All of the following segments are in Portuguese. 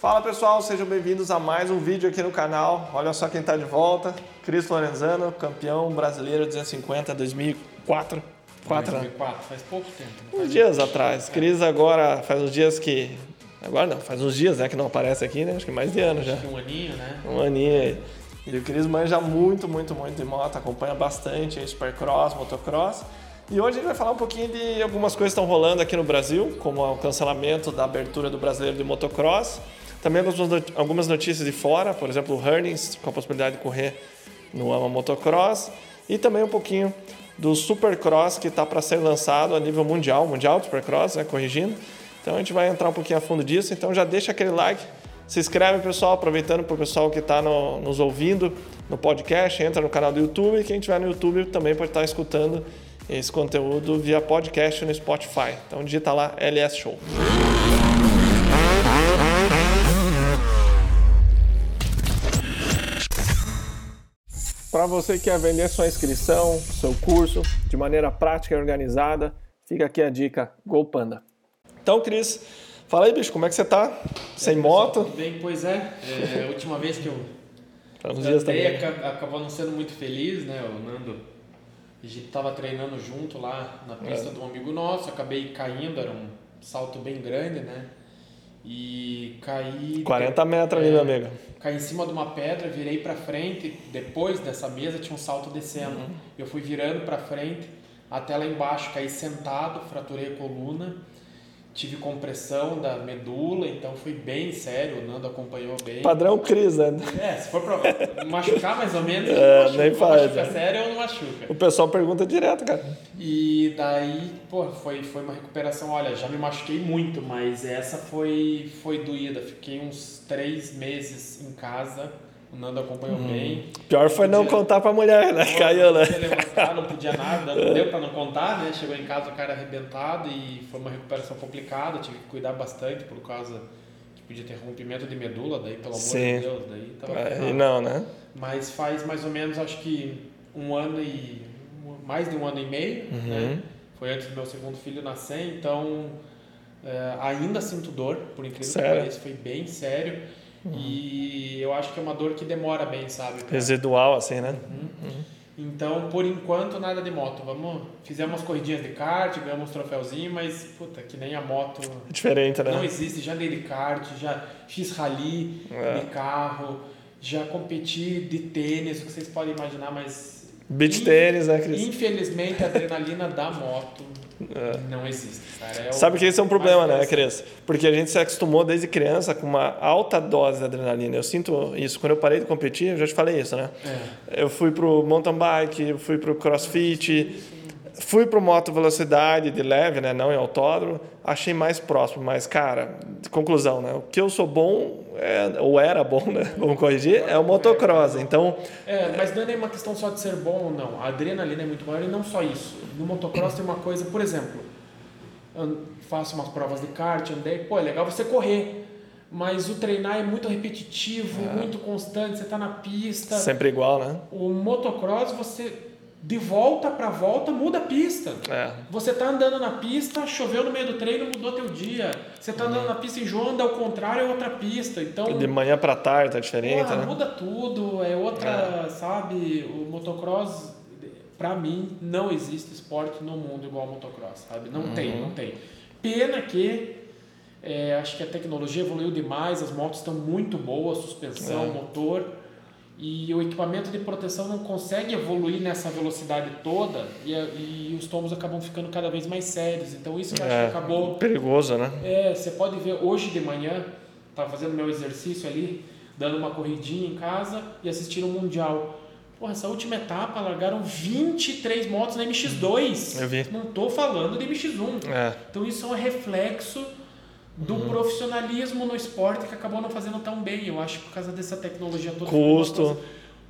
Fala pessoal, sejam bem-vindos a mais um vídeo aqui no canal. Olha só quem está de volta, Cris Lorenzano, campeão brasileiro 250 2004. Quatro, 2004, faz pouco tempo. Uns faz dias atrás. É. Cris agora faz uns dias que. Agora não, faz uns dias né, que não aparece aqui, né? Acho que mais de ano já. Um aninho, né? Um aninho aí. E o Cris manja muito, muito, muito de moto, acompanha bastante Supercross, motocross. E hoje a gente vai falar um pouquinho de algumas coisas que estão rolando aqui no Brasil, como o cancelamento da abertura do brasileiro de motocross. Também algumas notícias de fora, por exemplo, o Hurnings com a possibilidade de correr no AMA Motocross. E também um pouquinho do Supercross que está para ser lançado a nível mundial, mundial Supercross, né, corrigindo. Então a gente vai entrar um pouquinho a fundo disso. Então já deixa aquele like, se inscreve pessoal, aproveitando para o pessoal que está no, nos ouvindo no podcast, entra no canal do YouTube. Quem estiver no YouTube também pode estar escutando esse conteúdo via podcast no Spotify. Então digita lá LS Show. Para você que quer vender sua inscrição, seu curso de maneira prática e organizada, fica aqui a dica GoPanda. Então, Cris, fala aí, bicho, como é que você tá? Sem moto? Tudo bem, pois é. é. A última vez que eu também. acabou não sendo muito feliz, né, o Nando a gente estava treinando junto lá na pista é. de um amigo nosso, acabei caindo, era um salto bem grande, né? E caí. 40 metros é, ali, meu amigo. Caí em cima de uma pedra, virei para frente. Depois dessa mesa tinha um salto descendo. Uhum. Eu fui virando para frente até lá embaixo, caí sentado, fraturei a coluna tive compressão da medula, então foi bem sério, o Nando acompanhou bem. Padrão Cris, né? É, se for pra machucar mais ou menos, é, machuca, nem faz. Machuca é. sério ou não machuca. O pessoal pergunta direto, cara. E daí, pô, foi, foi uma recuperação, olha, já me machuquei muito, mas essa foi, foi doída. Fiquei uns três meses em casa o Nando acompanhou hum. bem. Pior foi não contar pra mulher, né? Pô, Caiu, né? Não podia levantar, não podia nada, não deu pra não contar, né? Chegou em casa o cara arrebentado e foi uma recuperação complicada, tive que cuidar bastante por causa que podia ter rompimento de medula, daí pelo amor Sim. de Deus, daí tava é, não, né? Mas faz mais ou menos, acho que um ano e. mais de um ano e meio, uhum. né? Foi antes do meu segundo filho nascer, então é, ainda sinto dor, por incrível sério? que pareça, foi bem sério. Uhum. E eu acho que é uma dor que demora bem, sabe? Pra... Residual, assim, né? Uhum. Uhum. Então, por enquanto, nada de moto. Vamos, fizemos umas corridinhas de kart, ganhamos um troféuzinho, mas, puta, que nem a moto. É diferente, né? Não existe. Já dei de kart, já fiz rally é. de carro, já competi de tênis, o que vocês podem imaginar, mas. Beach tênis, né, Cris? Infelizmente, a adrenalina da moto. Não existe, cara. É Sabe que esse é um problema, né, criança? Porque a gente se acostumou desde criança com uma alta dose de adrenalina. Eu sinto isso. Quando eu parei de competir, eu já te falei isso, né? É. Eu fui pro mountain bike, fui pro crossfit, fui pro moto velocidade de leve, né? Não em autódromo. Achei mais próximo, mas, cara, conclusão, né? O que eu sou bom, é, ou era bom, né? Vamos corrigir, é o motocross. Então. É, mas não é uma questão só de ser bom ou não. A adrenalina é muito maior e não só isso. No motocross tem uma coisa, por exemplo, faço umas provas de kart, andei, pô, é legal você correr. Mas o treinar é muito repetitivo, é. muito constante, você está na pista. Sempre igual, né? O motocross, você de volta para volta muda a pista. É. Você tá andando na pista, choveu no meio do treino, mudou teu dia. Você tá andando uhum. na pista em João, anda ao contrário, é outra pista. Então de manhã para tarde tá diferente, porra, né? Muda tudo, é outra, é. sabe? O motocross para mim não existe esporte no mundo igual ao motocross, sabe? Não uhum. tem, não tem. Pena que é, acho que a tecnologia evoluiu demais, as motos estão muito boas, suspensão, é. motor e o equipamento de proteção não consegue evoluir nessa velocidade toda e, e os tombos acabam ficando cada vez mais sérios. Então isso é, acho que acabou perigoso, né? É, você pode ver hoje de manhã, estava fazendo meu exercício ali, dando uma corridinha em casa e assistindo o mundial. Porra, essa última etapa largaram 23 motos na MX2. Eu vi. Não estou falando de MX1. É. Então isso é um reflexo do profissionalismo no esporte que acabou não fazendo tão bem, eu acho, por causa dessa tecnologia toda. Custo.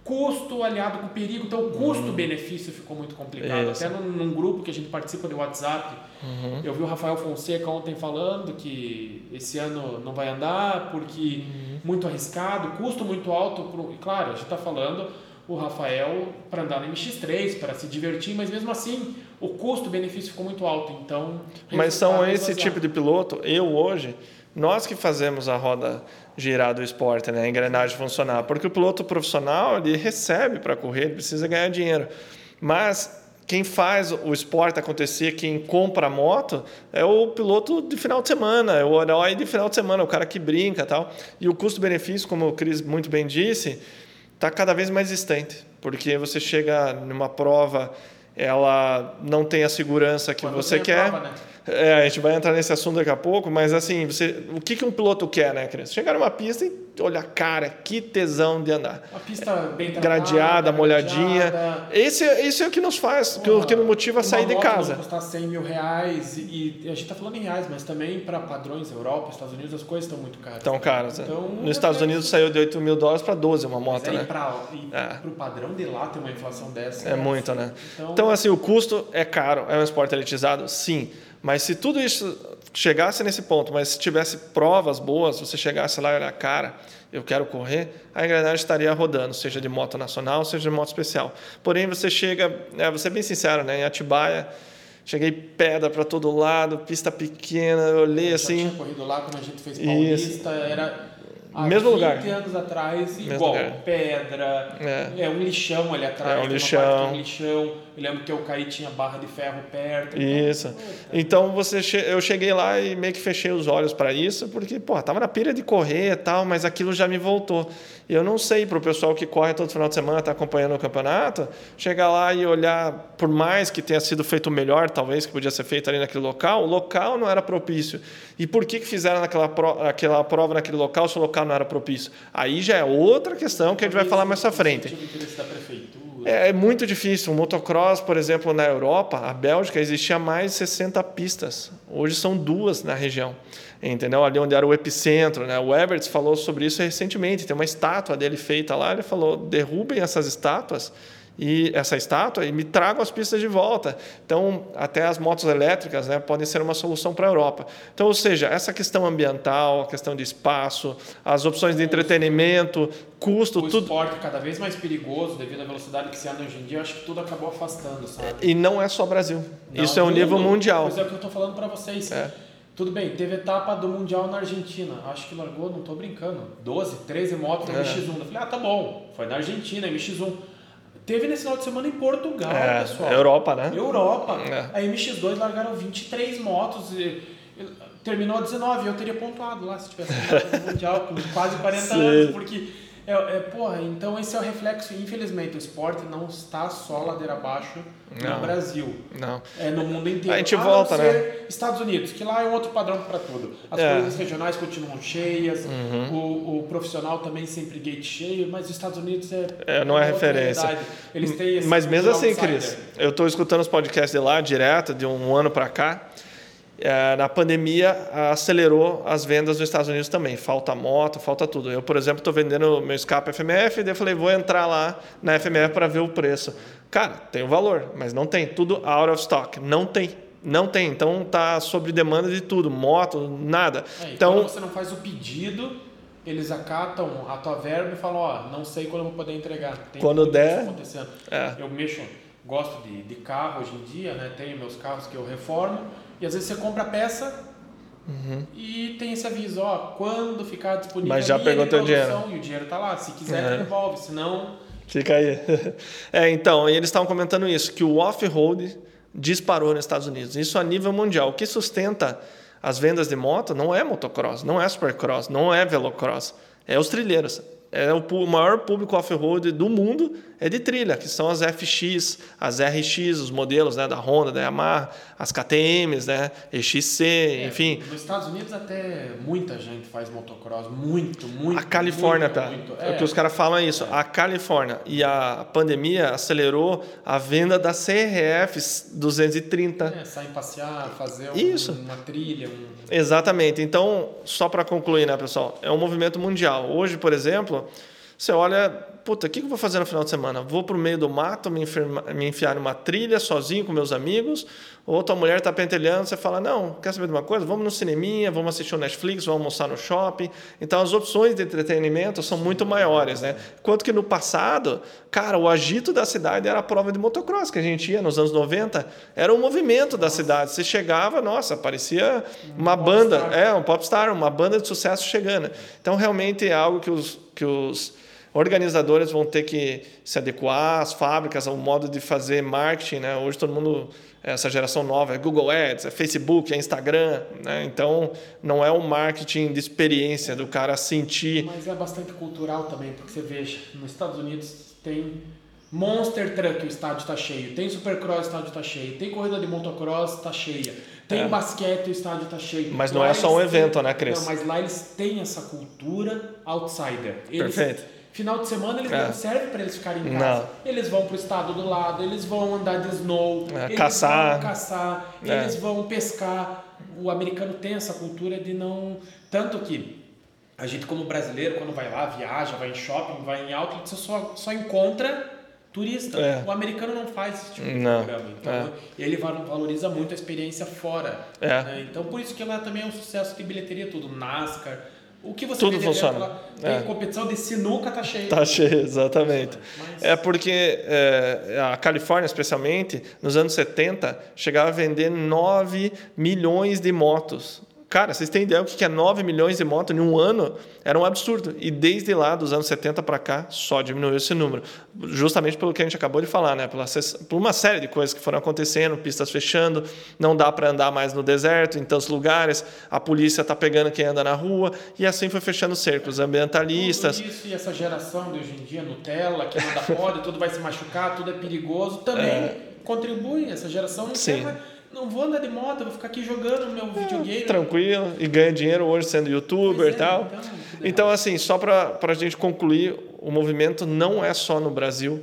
Custo aliado com perigo, então o custo-benefício uhum. ficou muito complicado. Isso. Até num, num, grupo que a gente participa de WhatsApp, uhum. eu vi o Rafael Fonseca ontem falando que esse ano não vai andar porque uhum. muito arriscado, custo muito alto. Pro, e claro, a gente está falando o Rafael para andar no MX3, para se divertir, mas mesmo assim o custo-benefício ficou muito alto. Então, mas são esse tipo de piloto. Eu hoje Nós que fazemos a roda girar do esporte, né? a engrenagem funcionar. Porque o piloto profissional ele recebe para correr, ele precisa ganhar dinheiro. Mas quem faz o esporte acontecer, quem compra a moto, é o piloto de final de semana, é o herói de final de semana, o cara que brinca tal. E o custo-benefício, como o Cris muito bem disse, está cada vez mais distante, porque você chega numa prova, ela não tem a segurança que Quando você quer. Prova, né? É, a gente vai entrar nesse assunto daqui a pouco, mas assim, você, o que, que um piloto quer, né, Cris? Chegar numa pista e olha, cara, que tesão de andar. Uma pista bem tratada, gradeada, molhadinha. Esse, esse é o que nos faz, o que nos motiva a sair de casa. custar 100 mil reais e, e a gente está falando em reais, mas também para padrões Europa, Estados Unidos, as coisas estão muito caras. Estão caras. É. Então, Nos Estados Unidos saiu de 8 mil dólares para 12 uma moto, mas né? Para é. o padrão de lá ter uma inflação dessa. É, é muito, né? Então, então, assim, o custo é caro, é um esporte elitizado, sim. Mas se tudo isso chegasse nesse ponto, mas se tivesse provas boas, você chegasse lá e olhar, cara, eu quero correr, a engrenagem estaria rodando, seja de moto nacional, seja de moto especial. Porém, você chega, é, vou ser bem sincero, né, em Atibaia, cheguei pedra para todo lado, pista pequena, eu olhei eu assim. Tinha corrido lá quando a gente fez Paulista, Isso. era Há mesmo 20 lugar. anos atrás, igual, pedra, é. é. um lixão ali atrás, é um lixão. um lixão. Eu lembro que eu caí tinha barra de ferro perto. Isso. Então, então você che... eu cheguei lá e meio que fechei os olhos para isso, porque, pô, tava na pilha de correr e tal, mas aquilo já me voltou. Eu não sei para o pessoal que corre todo final de semana, está acompanhando o campeonato, chegar lá e olhar, por mais que tenha sido feito melhor, talvez, que podia ser feito ali naquele local, o local não era propício. E por que, que fizeram aquela, pro, aquela prova naquele local se o local não era propício? Aí já é outra questão que a gente vai falar mais à frente. É, é muito difícil. O motocross, por exemplo, na Europa, a Bélgica, existia mais de 60 pistas. Hoje são duas na região entendeu? Ali onde era o epicentro, né? O Everts falou sobre isso recentemente, tem uma estátua dele feita lá, ele falou: "Derrubem essas estátuas e essa estátua e me tragam as pistas de volta". Então, até as motos elétricas, né, podem ser uma solução para a Europa. Então, ou seja, essa questão ambiental, a questão de espaço, as opções de entretenimento, custo, o tudo. O esporte cada vez mais perigoso devido à velocidade que se anda hoje em dia, acho que tudo acabou afastando, sabe? E não é só Brasil. Não, isso é um nível mundial. Pois é o que eu estou falando para vocês. É. Tudo bem, teve etapa do Mundial na Argentina. Acho que largou, não estou brincando, 12, 13 motos é. MX1. Eu falei, ah, tá bom, foi na Argentina, MX1. Teve nesse final de semana em Portugal, é, pessoal. Europa, né? Europa. É. A MX2 largaram 23 motos. E, terminou a 19, eu teria pontuado lá se tivesse Mundial com quase 40 Sim. anos, porque é, é, porra, então esse é o reflexo, infelizmente, o esporte não está só ladeira abaixo no não, Brasil. Não. É no mundo inteiro. A gente ah, volta, né? Estados Unidos, que lá é um outro padrão para tudo. As é. corridas regionais continuam cheias, uhum. o, o, profissional também sempre gate cheio, mas os Estados Unidos é. é não é referência. Eles têm esse mas mesmo assim, Cris, eu estou escutando os podcasts de lá direto, de um ano para cá. É, na pandemia acelerou as vendas nos Estados Unidos também. Falta moto, falta tudo. Eu, por exemplo, estou vendendo meu escape FMF, daí eu falei, vou entrar lá na FMF para ver o preço. Cara, tem o valor, mas não tem. Tudo out of stock. Não tem. Não tem. Então tá sobre demanda de tudo, moto, nada. É, então quando você não faz o pedido, eles acatam a tua verba e falam, ó, oh, não sei quando eu vou poder entregar. Tem quando der. Acontecendo. É. Eu mexo, gosto de, de carro hoje em dia, né? Tenho meus carros que eu reformo e às vezes você compra a peça uhum. e tem esse aviso, ó, quando ficar disponível Mas já pegou teu dinheiro. E o dinheiro está lá. Se quiser, é. devolve, senão... Fica aí. É, então, eles estavam comentando isso, que o off-road disparou nos Estados Unidos. Isso a nível mundial. O que sustenta as vendas de moto não é motocross, não é supercross, não é velocross. É os trilheiros é o maior público off-road do mundo é de trilha, que são as FX, as RX, os modelos né, da Honda, da Yamaha, as KTMs, né, EXC, é, enfim. Nos Estados Unidos até muita gente faz motocross, muito, muito. A Califórnia muito, tá. Muito. É. é. que os caras falam é isso. É. A Califórnia e a pandemia acelerou a venda da CRF 230. É, sair passear, fazer isso. uma trilha. Um... Exatamente. Então, só para concluir, né, pessoal, é um movimento mundial. Hoje, por exemplo, você olha puta, o que eu vou fazer no final de semana? Vou para o meio do mato, me, enferma, me enfiar numa trilha sozinho com meus amigos? Ou tua mulher está pentelhando, você fala, não, quer saber de uma coisa? Vamos no cineminha, vamos assistir o Netflix, vamos almoçar no shopping. Então as opções de entretenimento são muito maiores, né? Enquanto que no passado, cara, o agito da cidade era a prova de motocross que a gente ia nos anos 90, era o movimento da cidade. Você chegava, nossa, parecia uma banda, é, um popstar, uma banda de sucesso chegando. Então realmente é algo que os, que os organizadores vão ter que se adequar, as fábricas, ao modo de fazer marketing. Né? Hoje todo mundo, essa geração nova, é Google Ads, é Facebook, é Instagram. Né? Então não é um marketing de experiência do cara sentir. Mas é bastante cultural também, porque você veja, nos Estados Unidos tem Monster Truck, o estádio está cheio. Tem Supercross, o estádio está cheio. Tem corrida de motocross, está cheia. Tem é. basquete, o estádio está cheio. Mas não lá é só um evento, têm... né, Cris? Não, mas lá eles têm essa cultura outsider. Eles, Perfeito Final de semana eles é. não servem para eles ficarem em casa. Não. Eles vão para o estado do lado, eles vão andar de snow, é, eles caçar. vão caçar, é. eles vão pescar. O americano tem essa cultura de não. Tanto que a gente, como brasileiro, quando vai lá, viaja, vai em shopping, vai em outlet, você só, só encontra turista. É. O americano não faz esse tipo de não. programa. Então, é. ele valoriza muito a experiência fora. É. Né? Então, por isso que lá também é um sucesso de bilheteria, tudo. NASCAR o que você Tudo funciona. Tem é. competição de sinuca, tá cheio. Tá cheio, exatamente. Mas... É porque é, a Califórnia, especialmente, nos anos 70, chegava a vender 9 milhões de motos Cara, vocês têm ideia do que é 9 milhões de motos em um ano? Era um absurdo. E desde lá, dos anos 70 para cá, só diminuiu esse número. Justamente pelo que a gente acabou de falar, né? Pela, por uma série de coisas que foram acontecendo, pistas fechando, não dá para andar mais no deserto, em tantos lugares, a polícia está pegando quem anda na rua, e assim foi fechando cercos ambientalistas. Tudo isso e essa geração de hoje em dia, Nutella, que anda pode, tudo vai se machucar, tudo é perigoso, também é... contribui. Essa geração não Sim. Não vou andar de moto, vou ficar aqui jogando meu é, videogame. Tranquilo, e ganha dinheiro hoje sendo youtuber e é, tal. Então, então assim, só para a gente concluir, o movimento não é só no Brasil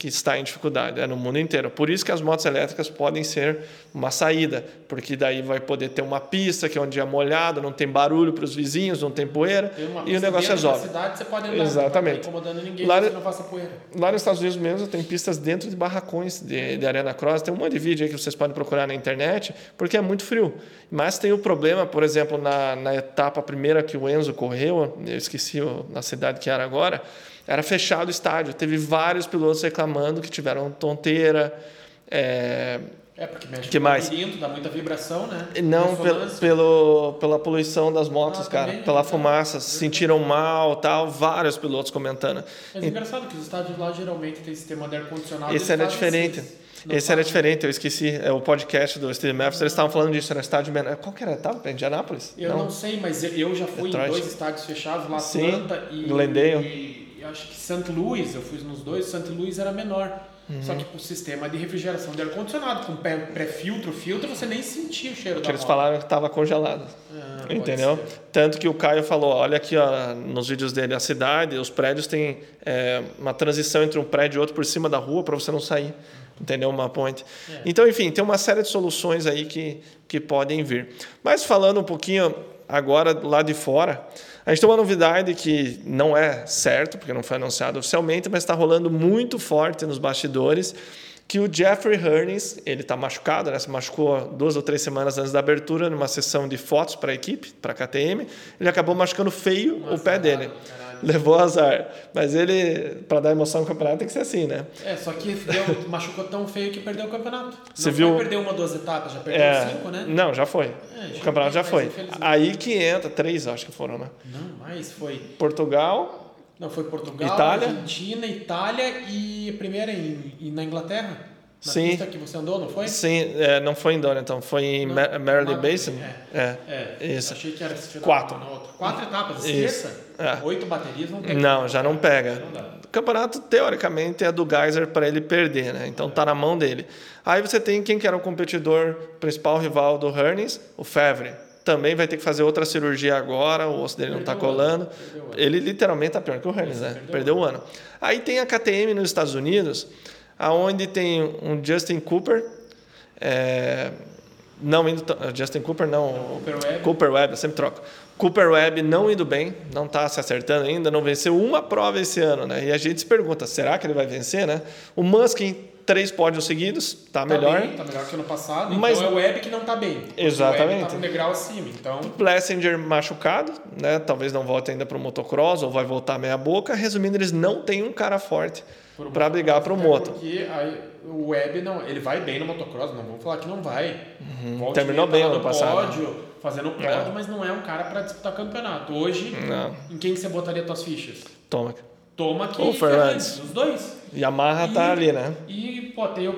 que está em dificuldade, é no mundo inteiro. Por isso que as motos elétricas podem ser uma saída, porque daí vai poder ter uma pista que é um dia molhado, não tem barulho para os vizinhos, não tem poeira, tem e o negócio resolve. cidade você pode andar, Exatamente. Não ninguém, lá, não passa poeira. Lá nos Estados Unidos mesmo tem pistas dentro de barracões de, de arena cross, tem um monte de vídeo aí que vocês podem procurar na internet, porque é muito frio. Mas tem o problema, por exemplo, na, na etapa primeira que o Enzo correu, eu esqueci na cidade que era agora, era fechado o estádio. Teve vários pilotos reclamando que tiveram tonteira. É, é porque mexe que mais? labirinto, dá muita vibração, né? Não, pelo, pelo, pela poluição das motos, ah, cara. Também, pela fumaça, se sentiram mal tal. Vários pilotos comentando. Mas é engraçado que os estádios lá geralmente tem sistema de ar-condicionado. Esse era diferente. Esse era diferente, eu esqueci. É o podcast do Steve Maps, eles estavam falando disso, era estádio menor. Qual que era a etapa? Indianápolis? Eu não. não sei, mas eu já fui Detroit. em dois estádios fechados lá, Atlanta Sim, e. Glendale. E, acho que St. Louis, eu fui nos dois, St. Louis era menor. Uhum. Só que o sistema de refrigeração de ar-condicionado, com pré-filtro, filtro, você nem sentia o cheiro Porque da eles moto. falaram que estava congelado. Ah, entendeu? Tanto que o Caio falou, olha aqui ó, nos vídeos dele, a cidade, os prédios têm é, uma transição entre um prédio e outro por cima da rua para você não sair. Entendeu? Uma ponte. É. Então, enfim, tem uma série de soluções aí que, que podem vir. Mas falando um pouquinho agora lá de fora, a gente tem uma novidade que não é certo, porque não foi anunciado oficialmente, mas está rolando muito forte nos bastidores, que o Jeffrey Hearns, ele está machucado, né? se machucou duas ou três semanas antes da abertura, numa sessão de fotos para a equipe, para a KTM, ele acabou machucando feio Nossa, o pé dele. Cara levou azar. Mas ele, para dar emoção no campeonato, tem que ser assim, né? É, só que deu, machucou tão feio que perdeu o campeonato. Você não viu? perdeu uma, duas etapas, já perdeu é, cinco, né? Não, já foi. É, o campeonato já foi. Aí que entra, três acho que foram, né? Não, mais foi. Portugal. Não, foi Portugal, Itália. Argentina, Itália e a primeira em, em, na Inglaterra. Na Sim. pista que você andou, não foi? Sim, é, não foi em Donington, foi em Maryland Basin. É, é, é, isso. Achei que era Quatro. Quatro etapas, terça? É. Oito baterias não pega. Não, já não pega. o campeonato, teoricamente, é do Geyser para ele perder, né? Então tá na mão dele. Aí você tem quem que era o competidor principal rival do Hernes, o Fevre. Também vai ter que fazer outra cirurgia agora, o osso dele não está colando. Ele literalmente está pior que o Hernes, né? Perdeu, perdeu o ano. Aí tem a KTM nos Estados Unidos aonde tem um Justin Cooper, é, não indo. Justin Cooper não. Cooper Webb. Cooper Webb, eu sempre troco. Cooper Webb não indo bem, não está se acertando ainda, não venceu uma prova esse ano, né? E a gente se pergunta, será que ele vai vencer, né? O Muskin, três pódios seguidos, está Tá melhor. bem, tá melhor que ano passado. Mas- Então é o Web que não tá bem. Exatamente. O Web tá um degrau acima. Então, Plessinger machucado, né? Talvez não volte ainda para o motocross ou vai voltar meia boca. Resumindo, eles não têm um cara forte para brigar para o até moto. Porque aí, o Web não, ele vai bem no motocross, não vamos falar que não vai. Uhum. Terminou bem tá lá ano no passado. Pódio, fazendo pódio, É. mas não é um cara para disputar campeonato. Hoje, Não, em quem que você botaria suas fichas? toma. Toma aqui. Fernandes, os dois. Yamaha tá E- ali, né? E, pô, tem o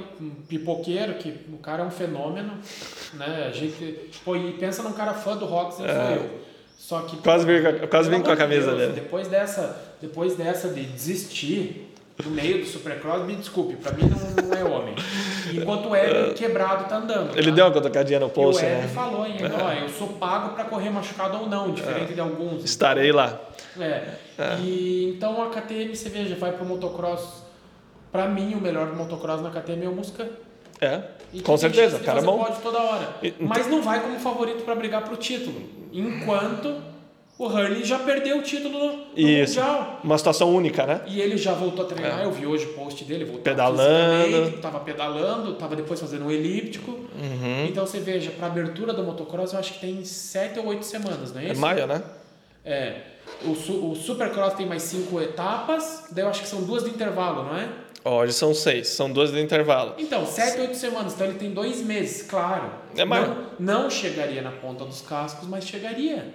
pipoqueiro, que o cara é um fenômeno, né? A gente, pô, e pensa num cara fã do eu sou eu. Só que... É. Quase vim com a- pô, quase vim com a camisa Deus, dele. Depois dessa, depois dessa de desistir no meio do Supercross, me desculpe, pra mim não, não é homem. Enquanto o Web quebrado tá andando. Ele tá? deu uma tocadinha no E o post, Web né? falou ainda, ó, eu sou pago pra correr machucado ou não, diferente de alguns. Estarei lá. É. E então a KTM, você veja, vai pro motocross. Pra mim, o melhor do motocross na KTM é o Muscan. É, E com certeza, cara é bom. pódio toda hora. E- Mas não vai como favorito pra brigar pro título. Enquanto o Hurley já perdeu o título no, no Isso. Mundial. Uma situação única, né? E ele já voltou a treinar, eu vi hoje o post dele, voltou Pedalando. Tava pedalando, tava depois fazendo um elíptico. Uhum. Então você veja, pra abertura do motocross eu acho que tem 7 ou 8 semanas, não é É isso? maio, né? É. O, su- o Supercross tem mais cinco etapas, daí eu acho que são duas de intervalo, não é? Hoje são seis, são duas de intervalo. Então, sete, oito semanas, então ele tem dois meses, claro. É mais- não, não chegaria na ponta dos cascos, mas chegaria.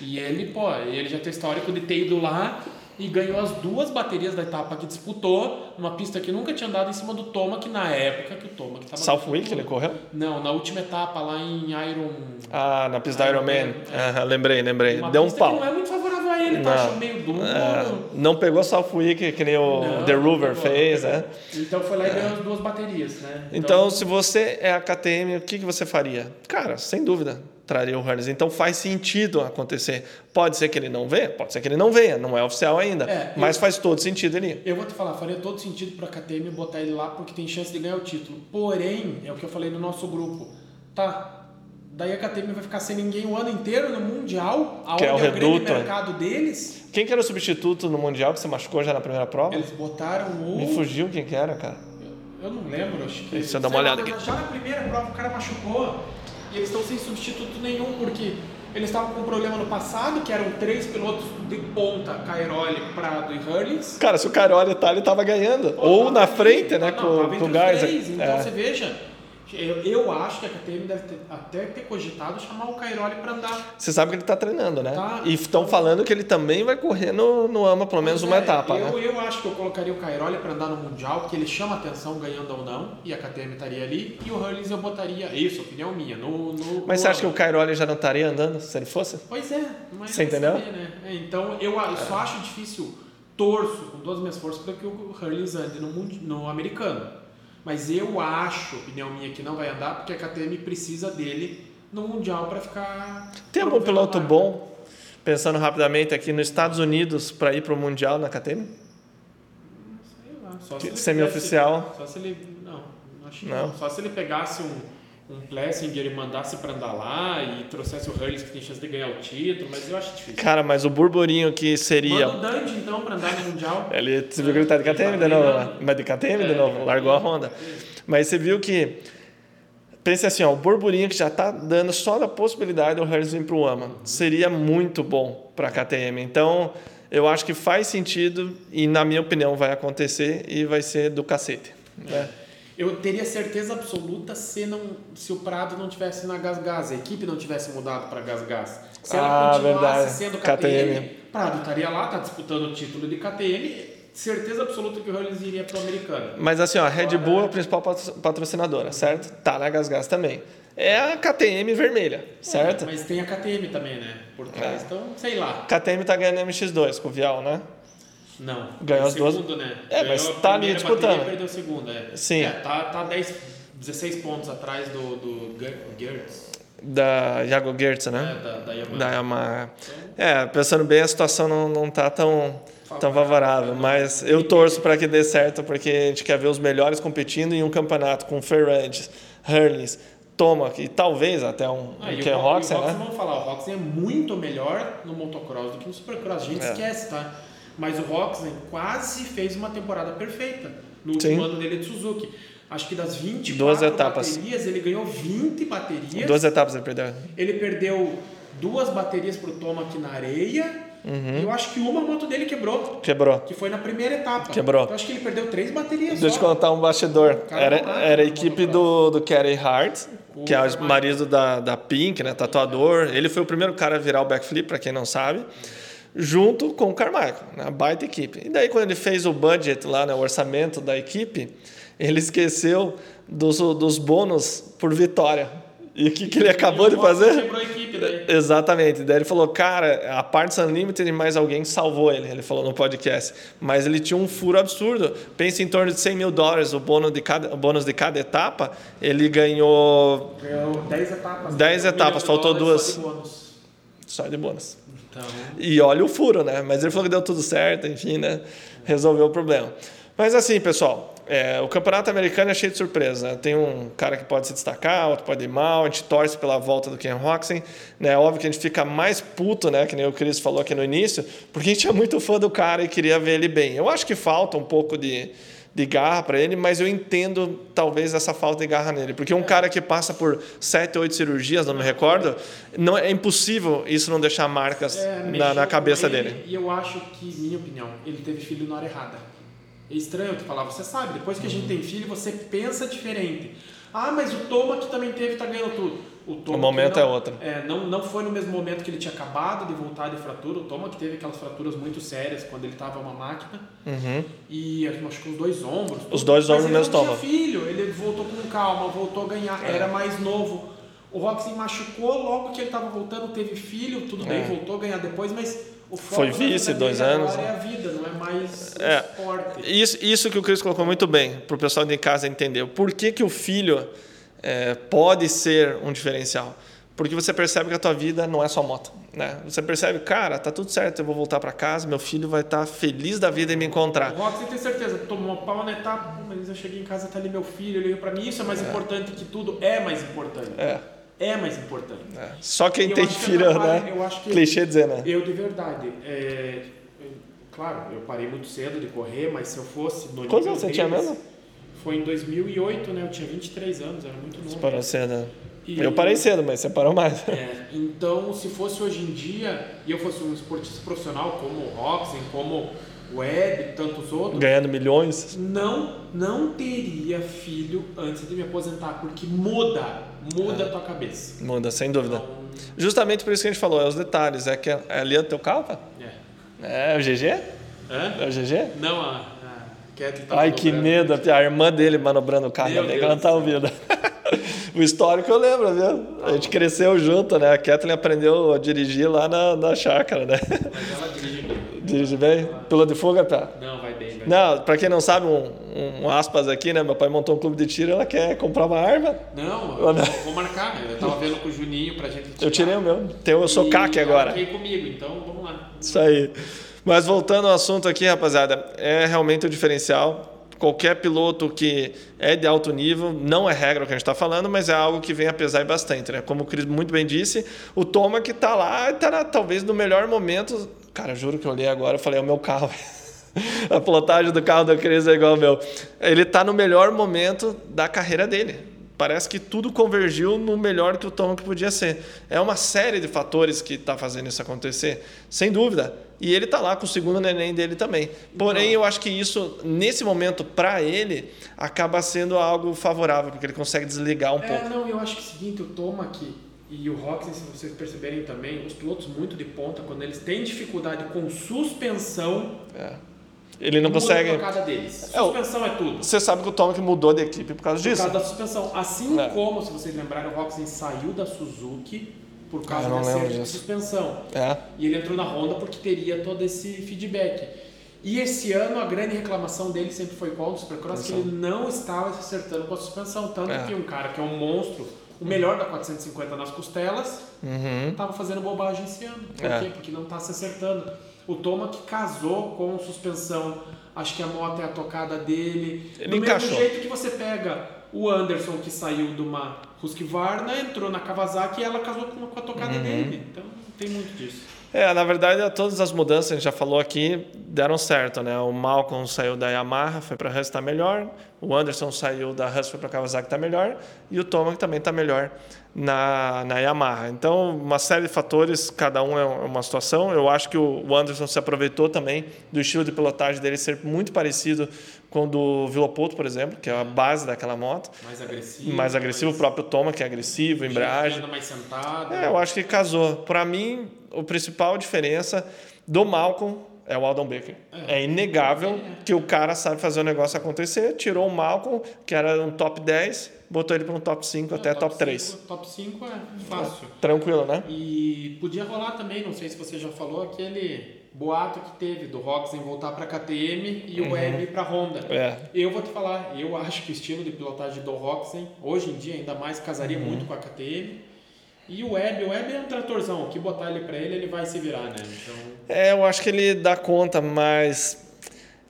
E ele, pô, ele já tem histórico de ter ido lá e ganhou as duas baterias da etapa que disputou, numa pista que nunca tinha andado em cima do Toma, que na época que o Toma que tava Southwick ele correu? Não, na última etapa lá em Iron. Ah, na pista Iron Iron Man. Man, é. Lembrei, lembrei. uma Deu um pau. Não é muito favorável a ele, tá? Não. Achou meio duro. É, não pegou Southwick que nem o Não, The Rover fez, né? Então foi lá e ganhou as duas baterias, né? Então, se você é a KTM, o que, que você faria? Cara, sem dúvida, traria o Harness. Então faz sentido acontecer. Pode ser que ele não venha, pode ser que ele não venha, não é oficial ainda, É, mas faz todo sentido ele. Eu vou te falar, faria todo sentido pra KTM botar ele lá porque tem chance de ganhar o título. Porém, é o que eu falei no nosso grupo. Tá, daí a KTM vai ficar sem ninguém o ano inteiro no Mundial, aonde Que é o é o grande mercado deles. Quem que era o substituto no Mundial que você machucou já na primeira prova? Eles botaram o... Me fugiu quem que era, cara. Eu não lembro, acho que... Deixa eu dar uma olhada mas Já na primeira prova o cara machucou e eles estão sem substituto nenhum porque eles estavam com um problema no passado, que eram três pilotos de ponta, Cairoli, Prado e Hurlings. Cara, se o Caroli tá, ele tava ganhando. Ou na frente, né, não, com, com o Garza. três, Então É. você veja, eu, eu acho que a KTM deve ter, até ter cogitado chamar o Cairoli para andar. Você sabe que ele tá treinando, né? Tá. E estão falando que ele também vai correr no, no AMA pelo menos uma é, etapa, eu, né? eu acho que eu colocaria o Cairoli para andar no Mundial, porque ele chama atenção ganhando ou não, e a KTM estaria ali, e o Hurlings eu botaria, isso, opinião minha, no. no Mas você acha que o. Cairoli já não estaria andando se ele fosse? Pois é, mas Você entendeu? saber, né? É, Então eu, eu só acho difícil, torço com todas as minhas forças para que o Hurlings ande no, no americano. Mas eu acho, opinião minha, que não vai andar porque a KTM precisa dele no Mundial para ficar. Tem algum piloto marca. bom, pensando rapidamente aqui nos Estados Unidos, para ir para o Mundial na KTM? Sei lá, só se Semi-oficial. Só se ele. Não, acho que Não. não. Só se ele pegasse um, um Plessinger e mandasse para andar lá e trouxesse o Hurlings que tem chance de ganhar o título, mas eu acho difícil. Cara, mas o burburinho que seria. Manda o Dandy então para andar no Mundial. Ele, você viu que ele tá de Ele KTM de novo, né? Mas de KTM de É, novo, de largou a. Honda. Mas você viu que. Pense assim, ó, o burburinho que já tá dando só da possibilidade do Harris vir pro AMA. Seria muito bom para a KTM. Então, eu acho que faz sentido e, na minha opinião, vai acontecer e vai ser do cacete. Né? Eu teria certeza absoluta se, não, se o Prado não tivesse na Gas Gas, a equipe não tivesse mudado para Gas Gas. Se ela Ah, continuasse verdade. sendo KTM. KTM, Prado estaria lá, tá disputando o título de KTM, certeza absoluta que o Hurlings iria para o americano. Mas assim, ó, a Red Bull é a principal patro- patrocinadora, certo? Tá na GasGas também. É a KTM vermelha, certo? Mas tem a KTM também, né? Por trás. É. Então, sei lá. KTM tá ganhando MX2 com o Vial, né? Não. Ganhou as duas- segundo, né? É, Ganhou mas tá ali disputando. perdeu a segunda, é. Sim. É, tá, tá 10, 16 pontos atrás do, do Ger- Gertz, Da Jago Gertz, né? né? Da, da Yamaha. Da Yamaha. É, pensando bem, a situação não, não tá tão, tão favorável, mas eu torço para que dê certo, porque a gente quer ver os melhores competindo em um campeonato com Ferrantes, Hurlings, Tomac e talvez até um, Ah, um e Ken o, Ro- Roxen, e o Roxen, né? vamos falar, o Roxen é muito melhor no motocross do que no supercross. A gente É. esquece, tá? Mas o Roxen quase fez uma temporada perfeita no Sim. ano dele de Suzuki. Acho que das 24 Duas etapas. baterias, ele ganhou 20 baterias. Duas etapas ele perdeu. Ele perdeu duas baterias pro Tomac na areia. Uhum. E eu acho que uma moto dele quebrou. Quebrou. Que foi na primeira etapa. Quebrou. Eu acho que ele perdeu três baterias Deixa eu te contar um bastidor. Era, era a equipe do, do Kerry Hart, que é o marido da, da Pink, né? Tatuador. Ele foi o primeiro cara a virar o backflip, pra quem não sabe. Junto com o Carmichael, né? baita equipe. E daí, quando ele fez o budget lá, né? o orçamento da equipe, ele esqueceu dos, dos bônus por vitória. E o que, que ele acabou de fazer? Equipe daí. Exatamente. Daí ele falou, cara, a Parts Unlimited e mais alguém salvou ele. Ele falou no podcast. Mas ele tinha um furo absurdo. Pensa em torno de 100 mil dólares o bônus de cada, o bônus de cada etapa. Ele ganhou Ganhou 10 etapas. 10 Um etapas, faltou duas. Só de bônus. Então, E olha o furo, né? Mas ele falou que deu tudo certo, enfim, né? Resolveu o problema. Mas assim, pessoal, é, o campeonato americano é cheio de surpresa. Né? Tem um cara que pode se destacar, outro pode ir mal. A gente torce pela volta do Ken Roxen. Né? Óbvio que a gente fica mais puto, né? Que nem o Cris falou aqui no início, porque a gente é muito fã do cara e queria ver ele bem. Eu acho que falta um pouco de, de garra para ele, mas eu entendo talvez essa falta de garra nele. Porque um cara que passa por sete, oito cirurgias, não me recordo, não é impossível isso não deixar marcas é, na, na cabeça ele, dele. E eu acho que, minha opinião, ele teve filho na hora errada. É estranho tu falar, você sabe, depois que a Uhum. gente tem filho, você pensa diferente. Ah, mas o Toma que também teve, tá ganhando tudo. O, Toma O momento que não, é outro. É, não, não foi no mesmo momento que ele tinha acabado de voltar de fratura. O Toma que teve aquelas fraturas muito sérias quando ele tava uma máquina. Uhum. E acho que os dois ombros. Os dois ombros mesmo estômago. filho, ele voltou com calma, voltou a ganhar, É. era mais novo. O Roxy machucou logo que ele estava voltando, teve filho, tudo bem, É. voltou a ganhar depois, mas o foco Foi vice dois agora anos, é né? a vida, não é mais É. esporte. Isso, isso que o Cris colocou muito bem, para o pessoal de casa entender. Por que, que o filho é, pode ser um diferencial? Porque você percebe que a tua vida não é só moto. Né? Você percebe, cara, tá tudo certo, eu vou voltar para casa, meu filho vai estar feliz da vida em me encontrar. Roxy tem certeza, tomou uma pau na etapa, pô, mas eu cheguei em casa, tá ali meu filho, ele veio pra mim, isso é mais importante que tudo, é mais importante. É, É mais importante. é. Só quem Eu tem que filho, atrapalha- né? eu acho que- Clichê dizer, né? Eu de verdade, é, claro, eu parei muito cedo de correr, mas se eu fosse Quantos anos você tinha mesmo? Foi em 2008, né? Eu tinha 23 anos, era muito Você novo. parou cedo. E- Eu parei cedo, mas você parou mais. É, então, se fosse hoje em dia e eu fosse um esportista profissional como o Roxen, como o Ed e tantos outros, Ganhando milhões. não não teria filho antes de me aposentar, porque muda, muda a tua cabeça. Muda, sem dúvida. Então, Justamente por isso que a gente falou, é os detalhes. É que é ali é o teu carro, pá? é. É o GG? Hã? É o GG? Não, a, Kathleen tá Ai, que medo. A irmã dele manobrando o carro, Meu Deus ela do tá ouvindo. o histórico eu lembro, viu? A gente cresceu junto, né? A Kathleen aprendeu a dirigir lá na, na chácara, né? Mas ela dirige bem. Dirige bem? Piloto de fuga, tá? Não, vai bem, vai Não, pra quem não sabe, um, um aspas aqui, né? Meu pai montou um clube de tiro, ela quer comprar uma arma. Não, Eu não. vou marcar. né? Eu tava vendo com o Juninho pra gente tirar. Eu tirei o meu. Tem, eu sou E CAC agora. veio comigo, então vamos lá. Isso aí. Mas voltando ao assunto aqui, rapaziada, é realmente o diferencial. Qualquer piloto que é de alto nível, não é regra o que a gente está falando, mas é algo que vem a pesar bastante. Né? Como o Cris muito bem disse, o Toma que está lá, está talvez no melhor momento. Cara, juro que eu olhei agora e falei, é o meu carro. a pilotagem do carro do Cris é igual ao meu. Ele está no melhor momento da carreira dele parece que tudo convergiu no melhor que o Tom podia ser. É uma série de fatores que está fazendo isso acontecer, sem dúvida. E ele está lá com o segundo neném dele também. Porém, eu acho que isso, nesse momento, para ele, acaba sendo algo favorável, porque ele consegue desligar um É, pouco. não, eu acho que é o seguinte, o Toma aqui e o Roxen, se vocês perceberem também, os pilotos muito de ponta, quando eles têm dificuldade com suspensão, É. Ele não consegue. a tocada deles. É, o- Suspensão é tudo. Você sabe que o Tom que mudou de equipe por causa Por disso. causa da suspensão. Assim É. como, se vocês lembrarem, o Roxen saiu da Suzuki por causa Ah, da série de suspensão. É. E ele entrou na Honda porque teria todo esse feedback. E esse ano a grande reclamação dele sempre foi qual do Supercross? Que ele não estava se acertando com a suspensão. Tanto É. que um cara que é um monstro, o melhor da 450 nas costelas, Uhum. estava fazendo bobagem esse ano. Por É. quê? Porque não está se acertando. O Toma que casou com suspensão, acho que a moto é a tocada dele. Ele Do encaixou. mesmo jeito que você pega o Anderson que saiu de uma Husqvarna entrou na Kawasaki e ela casou com, com a tocada Uhum. dele. Então tem muito disso. É, na verdade, todas as mudanças, a gente já falou aqui, deram certo, né? O Malcolm saiu da Yamaha, foi para a Husky, está melhor. O Anderson saiu da Husky, foi para a Kawasaki, está melhor. E o Tomac também está melhor na, na Yamaha. Então, uma série de fatores, cada um é uma situação. Eu acho que o Anderson se aproveitou também do estilo de pilotagem dele ser muito parecido com o do Vilopoto, por exemplo, que é a base daquela moto. Mais agressivo. Mais agressivo, o próprio Toma, que é agressivo, embreagem. Mais sentado. É, eu acho que casou. Para mim, a principal diferença do Malcolm é o Aldon Baker. É, inegável que o cara sabe fazer o negócio acontecer. Tirou o Malcolm, que era um top 10, botou ele para um top 5 até top, 3. cinco- top 5 é fácil. Tranquilo, né? E podia rolar também, não sei se você já falou, aquele boato que teve do Roxen voltar para KTM e o Web para Honda. É. Eu vou te falar, eu acho que o estilo de pilotagem do Roxen, hoje em dia ainda mais casaria Uhum. muito com a KTM. E o Web, o Web é um tratorzão, o que botar ele para ele, ele vai se virar, né? Então, É, eu acho que ele dá conta, mas.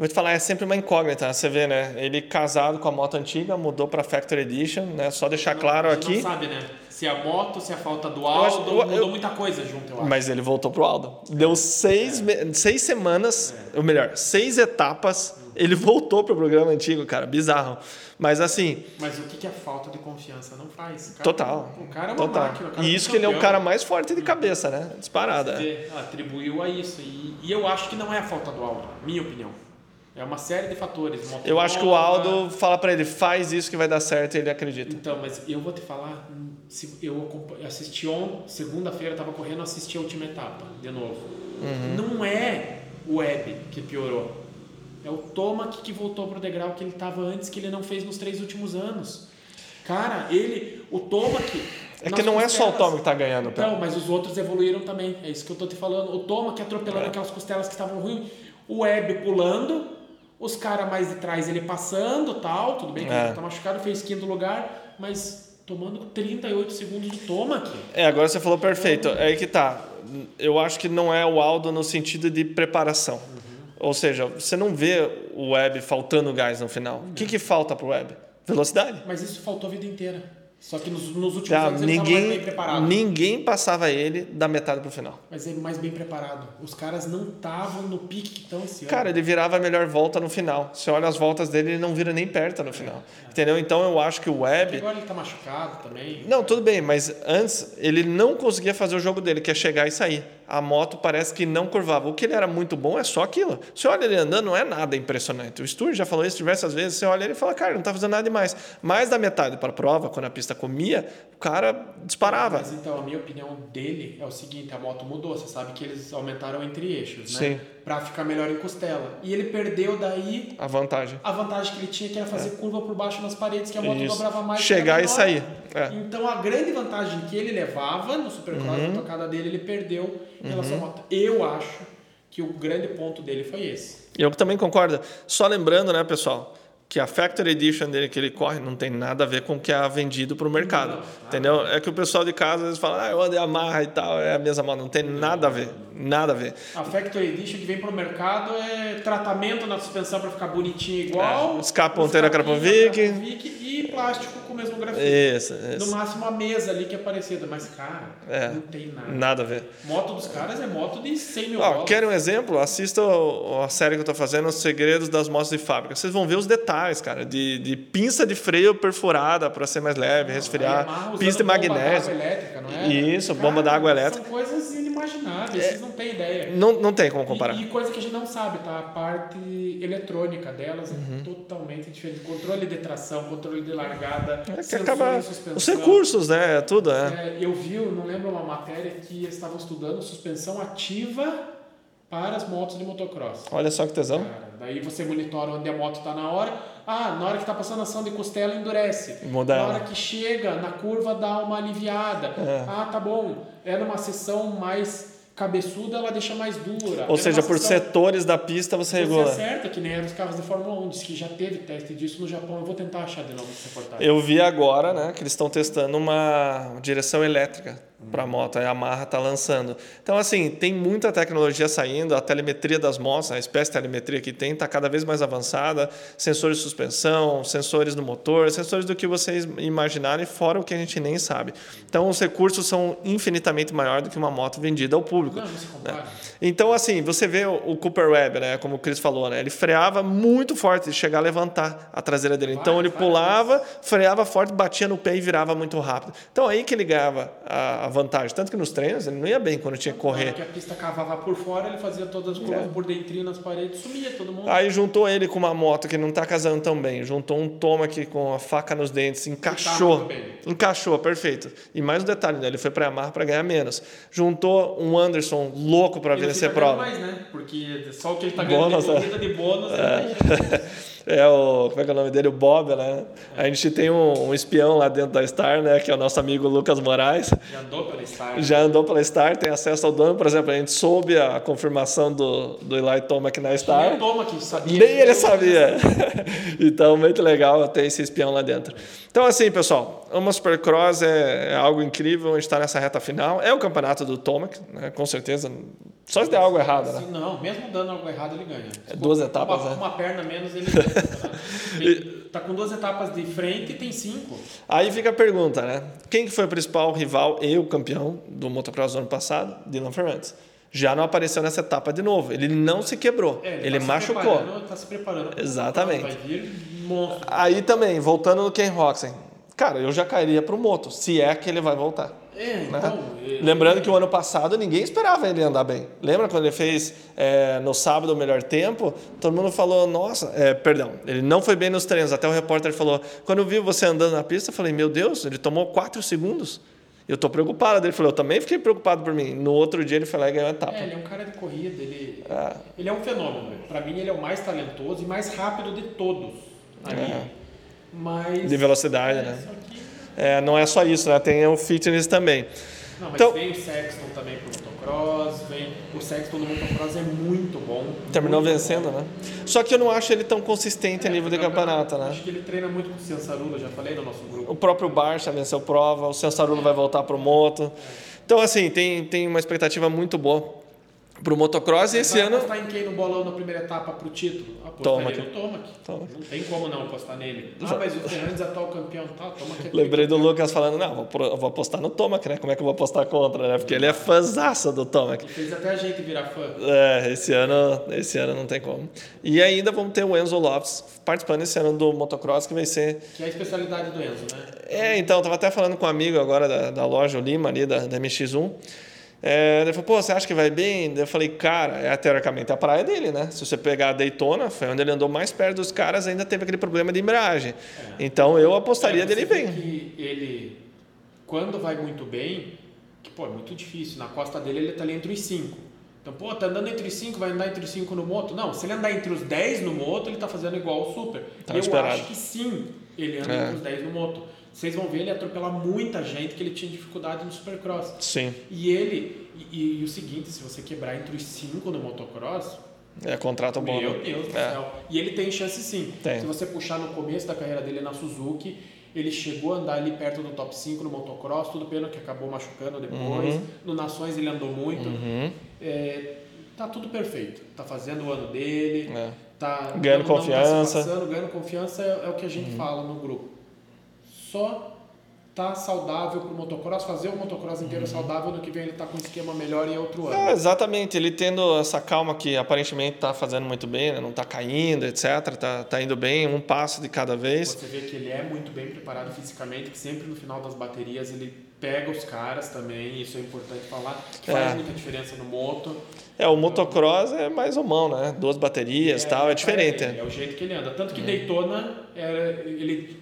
Vou te falar, é sempre uma incógnita, né? você vê, né? Ele casado com a moto antiga, mudou para Factory Edition, né? Só deixar claro a gente aqui. não sabe, né? Se a moto, se a falta do acho- Aldo, eu- mudou eu- muita coisa junto, eu acho. Mas ele voltou pro Aldo. Deu seis, me- seis semanas, ou melhor, seis etapas, ele voltou pro programa antigo, cara. Bizarro. Mas assim, Mas o que é falta de confiança? Não faz. Cara- total. O cara é uma total. máquina. E é isso que ele é o cara mais forte de cabeça, né? Disparada. Você atribuiu a isso. E, e eu acho que não é a falta do Aldo, minha opinião. É uma série de fatores. Eu acho que o. Aldo fala pra ele, faz isso que vai dar certo e ele acredita. Então, mas eu vou te falar, eu assisti ontem, segunda-feira, tava correndo, assisti a última etapa, de novo. Uhum. Não é o Web que piorou. É o Tomac que voltou pro degrau que ele tava antes, que ele não fez nos três últimos anos. Cara, ele, o Tomac... É que não é só o costelas- Tommy que tá ganhando, Então, Pé. mas os outros evoluíram também. É isso que eu tô te falando. O Toma que atropelando É. aquelas costelas que estavam ruins. O Web pulando. Os caras mais de trás ele passando tal. Tudo bem que É. ele tá machucado, fez quinto lugar. Mas tomando 38 segundos de toma aqui. É, agora você falou perfeito. É aí que tá. Eu acho que não é o Aldo no sentido de preparação. Ou seja, você não vê o Web faltando gás no final. O que, que falta pro Web? Velocidade. Mas isso faltou a vida inteira. Só que nos, nos últimos Tá, anos ele estava mais ninguém, bem preparado. ninguém passava ele da metade pro final. Mas ele mais bem preparado. Os caras não estavam no pique que estão esse ano. Cara, ele virava a melhor volta no final. Você olha as voltas dele, ele não vira nem perto no final. Entendeu? Então eu acho que o Web. agora ele tá machucado também. Não, tudo bem, mas antes ele não conseguia fazer o jogo dele, que é chegar e sair. A moto parece que não curvava. O que ele era muito bom é só aquilo. Você olha ele andando, não é nada impressionante. O Stuart já falou isso diversas vezes. Você olha ele e fala, cara, não tá fazendo nada demais. Mais da metade para a prova, quando a pista comia, o cara disparava. Mas então, a minha opinião dele é o seguinte: a moto mudou. Você sabe que eles aumentaram entre eixos, né? Sim. Pra ficar melhor em costela. E ele perdeu daí A vantagem. a vantagem que ele tinha, que era fazer curva por baixo nas paredes, que a moto Isso. dobrava mais. Chegar e sair. É. Então a grande vantagem que ele levava no Supercross, Uhum. na tocada dele, ele perdeu em relação moto. Eu acho que o grande ponto dele foi esse. Eu também concordo. Só lembrando, né, pessoal, que a Factory Edition dele que ele corre não tem nada a ver com o que é vendido para o mercado. Entendeu? É que o pessoal de casa às vezes fala, ah, eu ando em Yamaha e tal, é a mesma moto. Não tem nada a ver. Nada a ver. A Factory Edition que vem pro mercado é tratamento na suspensão para ficar bonitinho igual. É, escape ponteira Krapovic. E plástico com o mesmo grafite. Isso, No isso. máximo a mesa ali que é parecida, mas cara, É. não tem nada. Nada a ver. Moto dos caras é moto de 100 mil dólares. quer um exemplo? Assista o- a série que eu estou fazendo, Os Segredos das Motos de Fábrica. Vocês vão ver os detalhes, cara, de, de pinça de freio perfurada para ser mais leve, Aí resfriar, pista de bomba magnésio. d'água elétrica, não é? Isso, bomba d'água elétrica. São coisas inimagináveis, vocês não têm ideia. Não, não tem como comparar. E, e coisa que a gente não sabe, tá? A parte eletrônica delas Uhum. é totalmente diferente. Controle de tração, controle de largada, É que acaba os recursos, né? Tudo, é. É, eu vi, eu não lembro uma matéria que eles estavam estudando suspensão ativa para as motos de motocross. Olha só que tesão. Cara, daí você monitora onde a moto está na hora. Ah, na hora que está passando a ação de costela, endurece. Muda na hora que chega na curva, dá uma aliviada. É. Ah, tá bom. É numa seção mais cabeçuda, ela deixa mais dura. Ou É seja, por seção- setores da pista você Você regula. acerta, que nem eram os carros da Fórmula 1. Diz que já teve teste disso no Japão. Eu vou tentar achar de novo essa reportagem. Eu vi agora, né, que eles estão testando uma direção elétrica para moto, a Yamaha está lançando. Então, assim, tem muita tecnologia saindo, a telemetria das motos, a espécie de telemetria que tem, está cada vez mais avançada, sensores de suspensão, sensores no motor, sensores do que vocês imaginarem, fora o que a gente nem sabe. Então, os recursos são infinitamente maiores do que uma moto vendida ao público. Não, não né? Então, assim, você vê o Cooper Webb, né, como o Chris falou, né, ele freava muito forte, de chegar a levantar a traseira dele. Então, ele pulava, freava forte, batia no pé e virava muito rápido. Então, aí que ele ganhava a, a vantagem. Tanto que nos treinos ele não ia bem quando tinha que correr. que a pista cavava por fora, ele fazia todas as curvas É. por dentro nas paredes, sumia todo mundo. Aí juntou ele com uma moto que não está casando tão bem. Juntou um toma aqui com a faca nos dentes, encaixou. muito bem. Encaixou, perfeito. E mais um detalhe, né? ele foi para Yamaha para ganhar menos. Juntou um Anderson louco para vencer prova. mais, né? Porque só o que ele tá ganhando Bônus, de é. corrida de bônus, é. É o. Como é que é o nome dele? O Bob, né? A gente tem um, um espião lá dentro da Star, né? Que é o nosso amigo Lucas Moraes. já andou pela Star. Já andou pela Star, tem acesso ao dono. Por exemplo, a gente soube a confirmação do, do Eli Tomac na Star. Nem toma que sabia. Nem ele sabia. então, muito legal ter esse espião lá dentro. Então, assim, pessoal, uma Supercross é, é algo incrível. A gente está nessa reta final. É o campeonato do Tomac, né? com certeza. Só se der algo errado, né? Não, mesmo dando algo errado, ele ganha. É duas etapas, uma, né? Uma perna menos, ele ganha. Ele tá com duas etapas de frente e tem cinco. Aí fica a pergunta, né? Quem que foi o principal rival e o campeão do motocross do ano passado? Dylan Ferrantes. Já não apareceu nessa etapa de novo. Ele não se quebrou. É, ele tá se machucou. preparando- Tá se preparando. Exatamente. Vai vir monstro. Aí também, voltando no Ken Roxen. Cara, eu já cairia pro moto, se é que ele vai voltar. É, né? então. ele- Lembrando que o ano passado ninguém esperava ele andar bem. Lembra quando ele fez é, no sábado o melhor tempo? Todo mundo falou, nossa, é, perdão, ele não foi bem nos treinos. Até o repórter falou, quando eu vi você andando na pista, eu falei, meu Deus, ele tomou 4 segundos. Eu tô preocupado. Ele falou, eu também fiquei preocupado por mim. No outro dia ele foi lá e ganhou a etapa. É, ele é um cara de corrida, ele, Ah. ele é um fenômeno. Pra mim, ele é o mais talentoso e mais rápido de todos ali. É. Mas. De velocidade, é, né? só que- É, não é só isso, né? Tem o fitness também. Não, mas Então- vem o Sexton também pro motocross, vem. O Sexton no motocross é muito bom. Terminou muito vencendo, bom. né? Só que eu não acho ele tão consistente a nível de campeonato, né? Acho que ele treina muito com o Ciançarula, já falei no nosso grupo. O próprio Barça venceu prova, o Sensarulo vai voltar pro moto. Então, assim, tem, tem uma expectativa muito boa pro motocross e esse Vai ano. apostar em quem no bolão na primeira etapa pro título? Tomac. Apostaria no Tomac. Tomac. Não tem como não apostar nele. Ah, mas o Fernandes é atual campeão. Tá, Tomac é Lembrei do Lucas falando, não, vou, vou apostar no Tomac, né? Como é que eu vou apostar contra, né? Porque ele é fãzaço do Tomac. Ele fez até a gente virar fã. É, esse ano, esse ano não tem como. E ainda vamos ter o Enzo Lopes participando esse ano do motocross, que vai ser Que é a especialidade do Enzo, né? É, então, eu tava até falando com um amigo agora da, da loja, Lima, ali, da, da MX1. É, ele falou, pô, você acha que vai bem? Eu falei, cara, é teoricamente a praia dele, né? Se você pegar a Daytona, foi onde ele andou mais perto dos caras, ainda teve aquele problema de embreagem. Então, eu apostaria É, dele bem. que ele, quando vai muito bem, que pô, é muito difícil. Na costa dele ele tá ali entre os 5. Então, pô, tá andando entre os 5, vai andar entre os 5 no moto? Não, se ele andar entre os 10 no moto, ele tá fazendo igual o Super. Tá eu esperado. acho que sim, ele anda É. entre os 10 no moto. Vocês vão ver ele atropelar muita gente que ele tinha dificuldade no Supercross. Sim, E ele, e, e o seguinte, se você quebrar entre os 5 no motocross, é contrato bom. meu? Deus do É. céu. E ele tem chance sim. Tem. Se você puxar no começo da carreira dele na Suzuki, ele chegou a andar ali perto do top 5 no motocross, tudo pena que acabou machucando depois. Uhum. No Nações ele andou muito. É, tá tudo perfeito. Tá fazendo o ano dele. É. Tá, Ganhando não- não tá confiança. Uhum. passando, ganhando confiança é, é o que a gente fala no grupo. Só tá saudável pro motocross, fazer o motocross Uhum. inteiro saudável, no que vem ele tá com um esquema melhor e é outro ano. É, exatamente, ele tendo essa calma que aparentemente está fazendo muito bem, né? não está caindo, etc. Tá, tá indo bem, um passo de cada vez. Você vê que ele é muito bem preparado fisicamente, que sempre no final das baterias ele pega os caras também, isso é importante falar, que faz É. muita diferença no moto. É, o motocross é mais humão, né? Duas baterias e tal, é diferente. É, é o jeito que ele anda. Tanto que Daytona, era, ele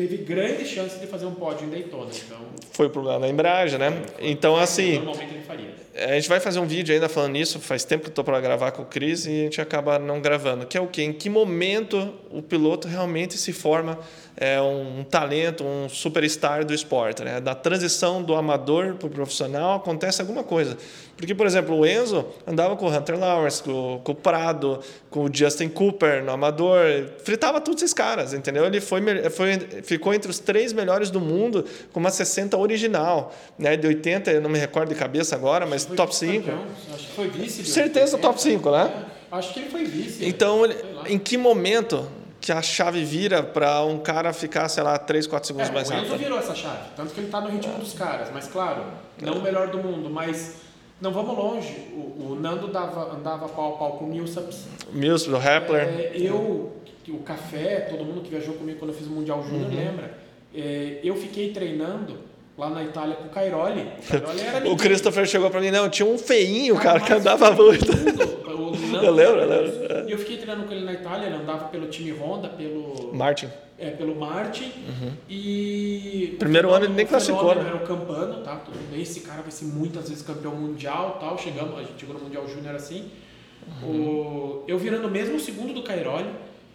teve grande chance de fazer um pódio em Daytona. Então, Foi o problema da embreagem, né? Então, assim, normalmente ele faria. a gente vai fazer um vídeo ainda falando nisso, faz tempo que eu estou para gravar com o Cris e a gente acaba não gravando, que é o quê? Em que momento o piloto realmente se forma é, um, talento, um superstar do esporte, né? Da transição do amador para o profissional acontece alguma coisa. Porque, por exemplo, o Enzo andava com o Hunter Lawrence, com, com o Prado, com o Justin Cooper no amador, fritava todos esses caras, entendeu? Ele foi, foi, ficou entre os três melhores do mundo com uma 60 original, né? De 80, eu não me recordo de cabeça agora, mas top 5. Acho que foi vice. Certeza, 80, top 5, né? É, acho que ele foi vice. Então, em que momento que a chave vira para um cara ficar, sei lá, 3, 4 segundos é, mais rápido. O Enzo virou essa chave, tanto que ele está no ritmo dos caras, mas claro, não o melhor do mundo, mas não vamos longe. O, o Nando dava, andava pau a pau com o Millsaps. Millsaps, o Rappler. É, eu, o Café, todo mundo que viajou comigo quando eu fiz o Mundial Júnior uhum. lembra. É, eu fiquei treinando lá na Itália com o Cairoli. O, Cairoli era o Christopher chegou para mim, não, tinha um feinho, cara, cara que andava muito. eu lembro, eu lembro. E eu fiquei treinando com ele na Itália, ele andava pelo time Honda, pelo. Martin. É, pelo Martin. Uhum. E. Primeiro ano ele nem classificou, né? Era o Campano, tá? Tudo bem, esse cara vai ser muitas vezes campeão mundial tal. Chegamos, a gente chegou no Mundial Júnior assim. Uhum. O, eu virando mesmo o segundo do Cairoli.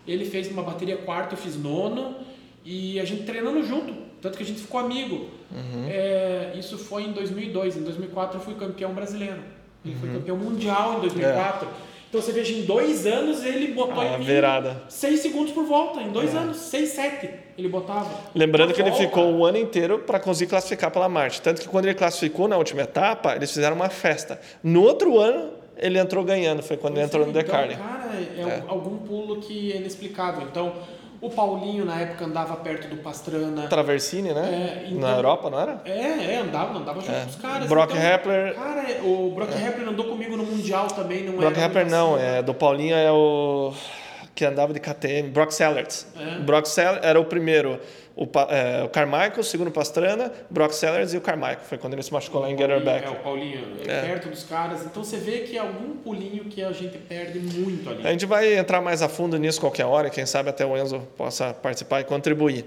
Ele fez uma bateria quarto, eu fiz nono. E a gente treinando junto. Tanto que a gente ficou amigo. Uhum. É, isso foi em 2002. Em 2004 eu fui campeão brasileiro. Ele uhum. foi campeão mundial em 2004. É. Então você veja, em dois anos ele botou a em virada. seis segundos por volta. Em dois é. anos, seis, sete ele botava. Lembrando que volta. ele ficou o ano inteiro para conseguir classificar pela Marte. Tanto que quando ele classificou na última etapa, eles fizeram uma festa. No outro ano, ele entrou ganhando. Foi quando ele entrou no então, Decarne. Cara, é, é, algum pulo que é inexplicável. Então, o Paulinho, na época, andava perto do Pastrana. Traversini, né? É, então, na Europa, não era? É, é andava, andava junto é. com os caras. Brock então, Hepler. Cara, o Brock é. Hepler andou comigo no Mundial também, não Brock era. Brock Hepler não, é, do Paulinho é o que andava de KTM, Brock Sellards. É. Brock Sellards era o primeiro o, é, o Carmichael, o segundo Pastrana, Brock Sellers e o Carmichael. Foi quando ele se machucou lá em Getterback. É, o Paulinho, é. perto dos caras. Então você vê que é algum pulinho que a gente perde muito ali. A gente vai entrar mais a fundo nisso qualquer hora, quem sabe até o Enzo possa participar e contribuir.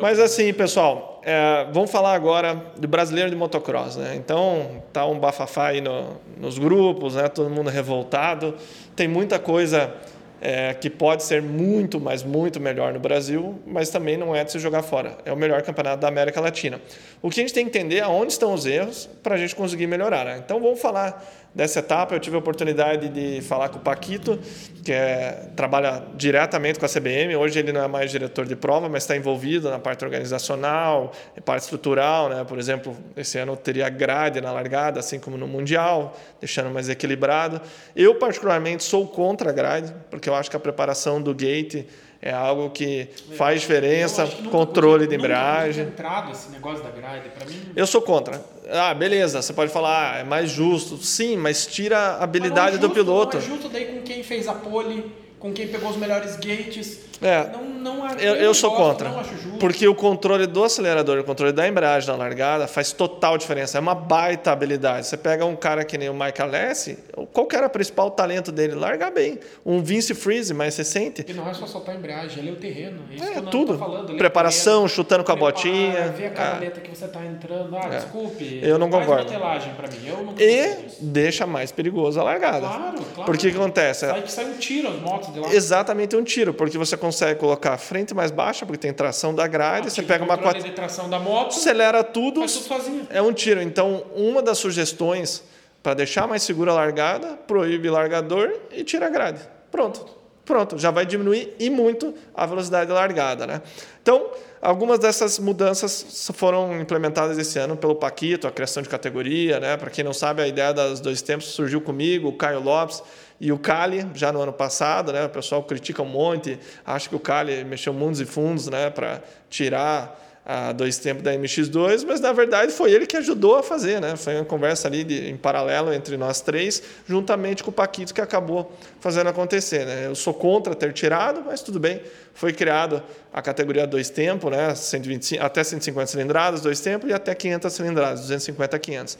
Mas assim, pessoal, é, vamos falar agora do brasileiro de motocross. Né? Então, tá um bafafá aí no, nos grupos, né? todo mundo revoltado. Tem muita coisa é, que pode ser muito, mas muito melhor no Brasil, mas também não é de se jogar fora. É o melhor campeonato da América Latina. O que a gente tem que entender é onde estão os erros para a gente conseguir melhorar. Né? Então vamos falar dessa etapa. Eu tive a oportunidade de falar com o Paquito, que é, trabalha diretamente com a CBM. Hoje ele não é mais diretor de prova, mas está envolvido na parte organizacional, parte estrutural. Né? Por exemplo, esse ano teria grade na largada, assim como no Mundial, deixando mais equilibrado. Eu, particularmente, sou contra a grade, porque eu acho que a preparação do gate é algo que faz diferença, controle de embreagem. entrado esse negócio da grade, para mim. Eu sou contra. Ah, beleza, você pode falar, ah, é mais justo. Sim, mas tira a habilidade é justo, do piloto. Não é justo daí com quem fez a pole, com quem pegou os melhores gates. É, não, não, eu, eu sou contra. Porque o controle do acelerador, o controle da embreagem na largada faz total diferença. É uma baita habilidade. Você pega um cara que nem o Michael Alessi, qual que era o principal talento dele? Largar bem. Um Vince Freeze mais recente. E não é só soltar a embreagem, ele é o terreno. É, isso é tudo. Falando, é Preparação, é chutando com a botinha. Ver a é. que você está entrando. Ah, é. desculpe. Eu não concordo. Eu não e deixa mais perigoso a largada. Claro, claro. Porque o que acontece? Sai que sai um tiro as motos de lá. Exatamente um tiro, porque você consegue colocar frente mais baixa, porque tem tração da grade, ah, você pega uma quatro... de tração da moto, acelera tudo, faz tudo sozinho. É um tiro. Então, uma das sugestões para deixar mais segura a largada, proíbe largador e tira a grade. Pronto. Pronto, já vai diminuir e muito a velocidade da largada, né? Então, algumas dessas mudanças foram implementadas esse ano pelo Paquito, a criação de categoria, né? Para quem não sabe, a ideia das dois tempos surgiu comigo, o Caio Lopes, e o Cali, já no ano passado, né, o pessoal critica um monte, acha que o Cali mexeu mundos e fundos né, para tirar a dois tempos da MX2, mas na verdade foi ele que ajudou a fazer, né? Foi uma conversa ali de, em paralelo entre nós três, juntamente com o Paquito que acabou fazendo acontecer, né? Eu sou contra ter tirado, mas tudo bem. Foi criado a categoria dois tempos, né? 125, até 150 cilindradas, dois tempos e até 500 cilindradas, 250 a 500.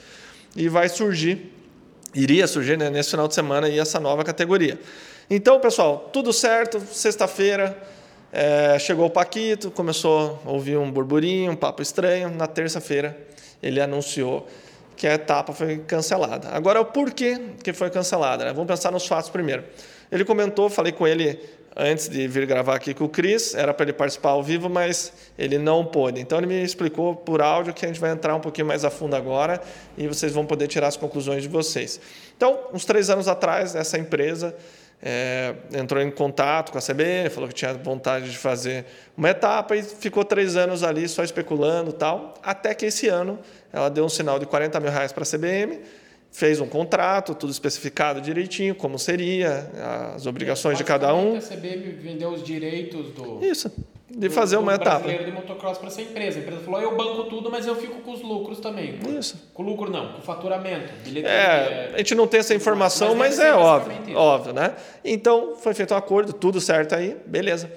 E vai surgir iria surgir né, nesse final de semana aí essa nova categoria. Então, pessoal, tudo certo. Sexta-feira é, chegou o Paquito, começou a ouvir um burburinho, um papo estranho. Na terça-feira ele anunciou que a etapa foi cancelada. Agora, o porquê que foi cancelada? Né? Vamos pensar nos fatos primeiro. Ele comentou, falei com ele antes de vir gravar aqui com o Cris, era para ele participar ao vivo, mas ele não pôde. Então ele me explicou por áudio que a gente vai entrar um pouquinho mais a fundo agora e vocês vão poder tirar as conclusões de vocês. Então, uns três anos atrás, essa empresa é, entrou em contato com a CBN, falou que tinha vontade de fazer uma etapa e ficou três anos ali só especulando tal, até que esse ano ela deu um sinal de 40 mil reais para a CBM, fez um contrato, tudo especificado direitinho, como seria, as obrigações de cada um. A CBM vendeu os direitos do. Isso, de fazer do, uma do etapa. brasileiro de motocross para essa empresa. A empresa falou: eu banco tudo, mas eu fico com os lucros também. Isso. Com lucro não, com faturamento. É, a gente não tem essa informação, mas, mas é óbvio, óbvio, né? Então foi feito um acordo, tudo certo aí, beleza.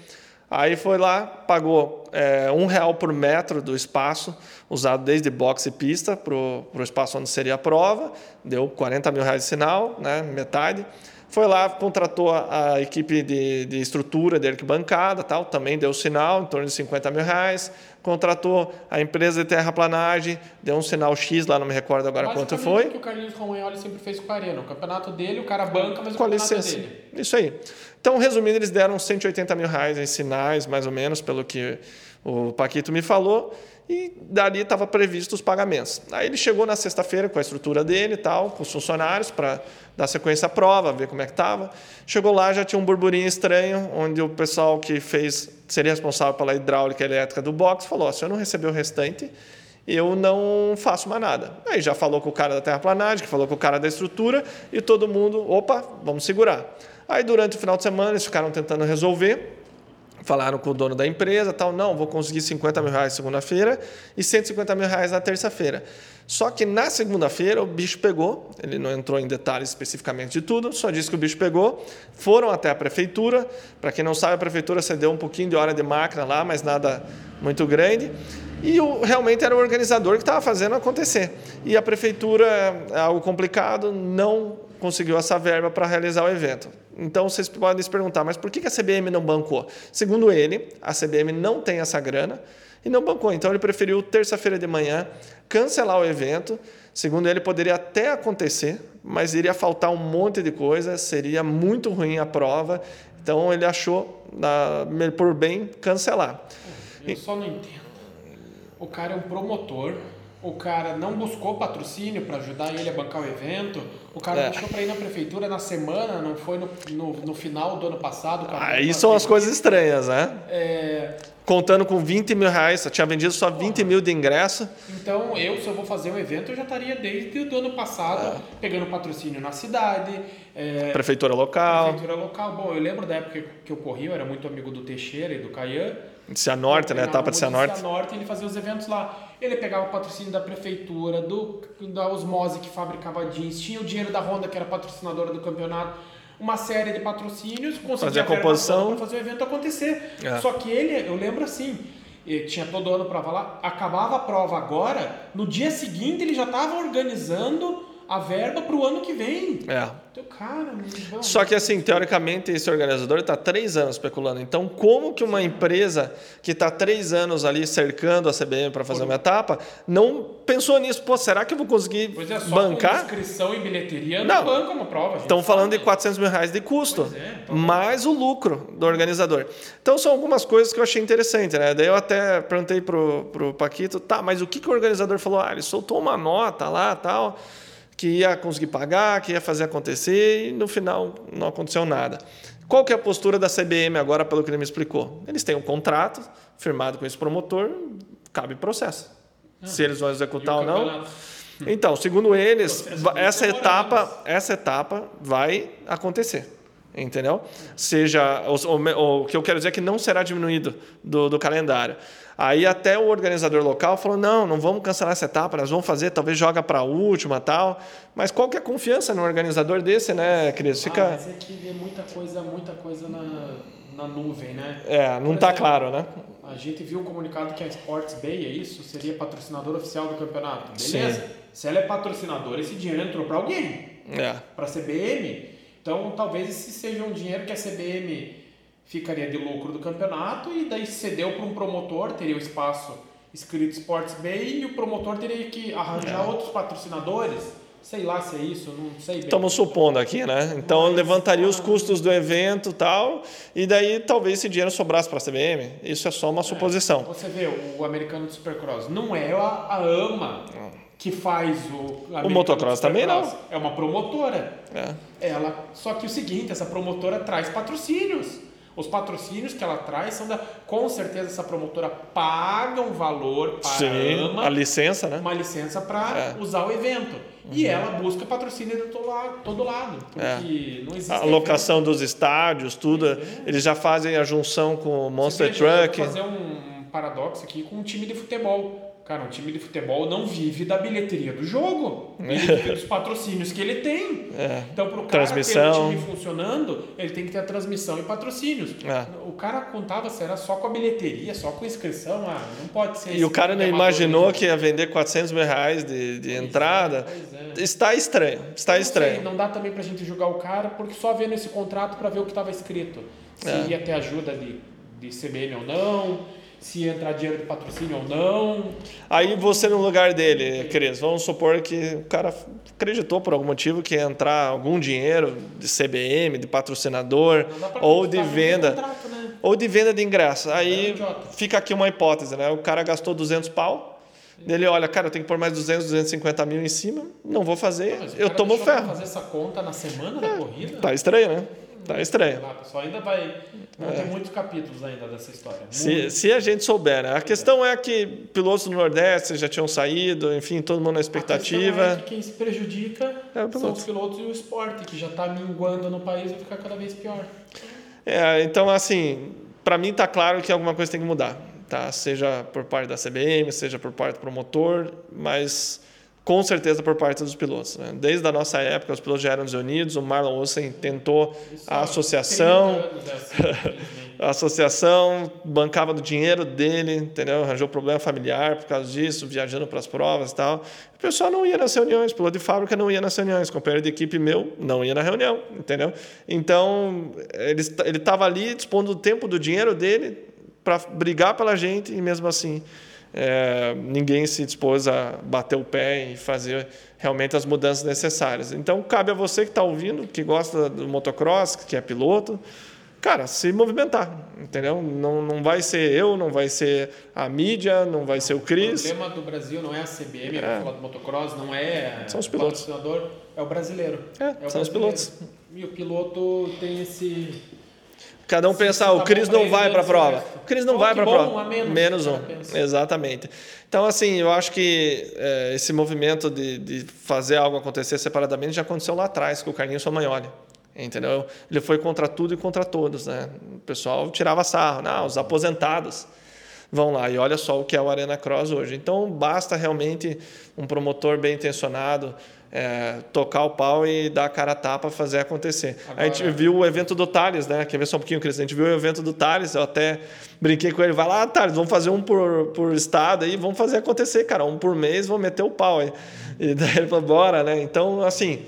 Aí foi lá, pagou é, um real por metro do espaço, usado desde boxe e pista para o espaço onde seria a prova, deu 40 mil reais de sinal, né, metade. Foi lá, contratou a, a equipe de, de, estrutura de arquibancada, tal, também deu sinal, em torno de 50 mil reais. Contratou a empresa de terraplanagem, deu um sinal X lá, não me recordo agora quanto foi. o que o Carlinhos Romagnoli sempre fez com o Arena. O campeonato dele, o cara banca, mas o com campeonato licença. dele. Isso aí. Então, resumindo, eles deram 180 mil reais em sinais, mais ou menos, pelo que o Paquito me falou, e dali estava previsto os pagamentos. Aí ele chegou na sexta-feira com a estrutura dele e tal, com os funcionários, para dar sequência à prova, ver como é que estava. Chegou lá, já tinha um burburinho estranho, onde o pessoal que fez, seria responsável pela hidráulica elétrica do box, falou, se eu não receber o restante, eu não faço mais nada. Aí já falou com o cara da terraplanagem, que falou com o cara da estrutura, e todo mundo, opa, vamos segurar. Aí durante o final de semana eles ficaram tentando resolver, falaram com o dono da empresa, tal, não, vou conseguir 50 mil reais segunda-feira e 150 mil reais na terça-feira. Só que na segunda-feira o bicho pegou, ele não entrou em detalhes especificamente de tudo, só disse que o bicho pegou, foram até a prefeitura, para quem não sabe, a prefeitura cedeu um pouquinho de hora de máquina lá, mas nada muito grande, e o, realmente era o organizador que estava fazendo acontecer. E a prefeitura, é algo complicado, não conseguiu essa verba para realizar o evento. Então vocês podem se perguntar, mas por que a CBM não bancou? Segundo ele, a CBM não tem essa grana e não bancou. Então ele preferiu terça-feira de manhã cancelar o evento. Segundo ele, poderia até acontecer, mas iria faltar um monte de coisa, seria muito ruim a prova. Então ele achou por bem cancelar. Eu só não entendo. O cara é um promotor o cara não buscou patrocínio para ajudar ele a bancar o evento, o cara é. deixou para ir na prefeitura na semana, não foi no, no, no final do ano passado. Aí são as coisas estranhas, né? É... Contando com 20 mil reais, tinha vendido só 20 mil de ingresso. Então, eu, se eu vou fazer um evento, eu já estaria desde o ano passado é. pegando patrocínio na cidade. É... Prefeitura local. Prefeitura local. Bom, eu lembro da época que eu corri, eu era muito amigo do Teixeira e do Caian. Cianorte, né? Etapa de Cianorte. Cianorte, ele fazia os eventos lá. Ele pegava o patrocínio da prefeitura, do, da Osmose que fabricava jeans, tinha o dinheiro da Honda que era patrocinadora do campeonato, uma série de patrocínios, conseguia fazer a composição fazer o evento acontecer. É. Só que ele, eu lembro assim, tinha todo ano prova lá, acabava a prova agora, no dia seguinte ele já estava organizando a verba para o ano que vem. É. Então, cara, Só que assim, teoricamente, esse organizador está três anos especulando. Então, como que uma empresa que está três anos ali cercando a CBM para fazer Por... uma etapa, não pensou nisso? Pô, será que eu vou conseguir pois é, só bancar? Com inscrição e bilheteria não, não banca uma prova. Estão falando de 400 mil reais de custo, é, então mais o lucro do organizador. Então, são algumas coisas que eu achei interessante, né? Daí eu até perguntei pro, pro Paquito, tá, mas o que, que o organizador falou? Ah, ele soltou uma nota lá, tal que ia conseguir pagar, que ia fazer acontecer e no final não aconteceu nada. Qual que é a postura da CBM agora, pelo que ele me explicou? Eles têm um contrato firmado com esse promotor, cabe processo. Ah, Se eles vão executar ou não. Então, segundo eles, essa etapa, essa etapa vai acontecer. Entendeu? Seja, o, o, o, que eu quero dizer é que não será diminuído do, do calendário. Aí até o organizador local falou: não, não vamos cancelar essa etapa, nós vamos fazer, talvez joga para a última tal. Mas qual que é a confiança no organizador desse, né, Cris? Fica... Ah, mas é que vê muita coisa, muita coisa na, na nuvem, né? É, não está claro, né? A gente viu um comunicado que a Sports Bay, é isso? Seria patrocinador oficial do campeonato. Beleza? Sim. Se ela é patrocinadora, esse dinheiro entrou para alguém. É. Para a CBM. Então, talvez esse seja um dinheiro que a CBM ficaria de lucro do campeonato e daí cedeu para um promotor, teria o espaço escrito Sports Bay e o promotor teria que arranjar é. outros patrocinadores Sei lá se é isso, não sei bem. Estamos supondo aqui, né? Então Mas, levantaria os custos do evento tal, e daí talvez esse dinheiro sobrasse para a CBM. Isso é só uma é, suposição. Você vê, o americano do Supercross não é a, a AMA que faz o. O motocross também não. É uma promotora. É. Ela, só que o seguinte, essa promotora traz patrocínios. Os patrocínios que ela traz são da. Com certeza essa promotora paga um valor para Sim, a AMA. A licença, né? Uma licença para é. usar o evento. Uhum. E ela busca patrocínio de todo lado. Todo lado porque é. não existe. A locação evento. dos estádios, tudo. É. Eles já fazem a junção com o Monster Truck. Eu vou fazer um paradoxo aqui com um time de futebol. Cara, um time de futebol não vive da bilheteria do jogo, ele vive dos patrocínios que ele tem. É. Então, para o cara transmissão. ter o time funcionando, ele tem que ter a transmissão e patrocínios. É. O cara contava se era só com a bilheteria, só com a inscrição, ah, não pode ser. E o cara não imaginou que ia vender 400 mil reais de, de entrada. É, está estranho, está não estranho. Sei, não dá também para a gente julgar o cara, porque só vendo esse contrato para ver o que estava escrito. Se é. ia ter ajuda de, de CBN ou não se entrar dinheiro de patrocínio ou não. Aí você no lugar dele, Cris, vamos supor que o cara acreditou por algum motivo que ia entrar algum dinheiro de CBM, de patrocinador ou de venda. Contrato, né? Ou de venda de ingresso. Aí é fica aqui uma hipótese, né? O cara gastou 200 pau, ele olha, cara, eu tenho que pôr mais 200, 250 mil em cima, não vou fazer, não, eu tomo ferro. fazer essa conta na semana é, da corrida? Tá estranho, né? Tá estranho. Lá, pessoal, ainda vai. Vão é. ter muitos capítulos ainda dessa história. Se, se a gente souber, né? A questão é que pilotos do Nordeste já tinham saído, enfim, todo mundo na expectativa. É que quem se prejudica é são os pilotos e o esporte, que já está minguando no país e vai ficar cada vez pior. É, então, assim, para mim está claro que alguma coisa tem que mudar. Tá? Seja por parte da CBM, seja por parte do promotor, mas com certeza por parte dos pilotos. Né? Desde a nossa época, os pilotos já eram desunidos, o Marlon Olsen tentou a associação, né? a associação bancava do dinheiro dele, entendeu? arranjou problema familiar por causa disso, viajando para as provas e tal. O pessoal não ia nas reuniões, o piloto de fábrica não ia nas reuniões, o companheiro de equipe meu não ia na reunião, entendeu? Então, ele estava ali dispondo do tempo, do dinheiro dele para brigar pela gente e mesmo assim é, ninguém se dispôs a bater o pé e fazer realmente as mudanças necessárias. Então, cabe a você que está ouvindo, que gosta do motocross, que é piloto, cara, se movimentar, entendeu? Não, não vai ser eu, não vai ser a mídia, não vai ser o Cris. O problema do Brasil não é a CBM, é. falar do motocross, não é são os pilotos. o é o brasileiro. É, é o são brasileiro. os pilotos. E o piloto tem esse Cada um pensar, ah, o Cris não vai para a prova. O Cris não vai para a prova. Menos, menos um. Exatamente. Então, assim, eu acho que é, esse movimento de, de fazer algo acontecer separadamente já aconteceu lá atrás com o Carlinhos Somagnoli. Entendeu? Ele foi contra tudo e contra todos. Né? O pessoal tirava sarro. Não, os aposentados vão lá. E olha só o que é o Arena Cross hoje. Então, basta realmente um promotor bem intencionado, é, tocar o pau e dar a cara a tapa, fazer acontecer. Agora... A gente viu o evento do Thales, né? Quer ver só um pouquinho, Cris? A gente viu o evento do Thales, eu até brinquei com ele, vai lá, Thales, vamos fazer um por, por estado aí, vamos fazer acontecer, cara, um por mês, vamos meter o pau aí. E daí ele falou, bora, né? Então, assim,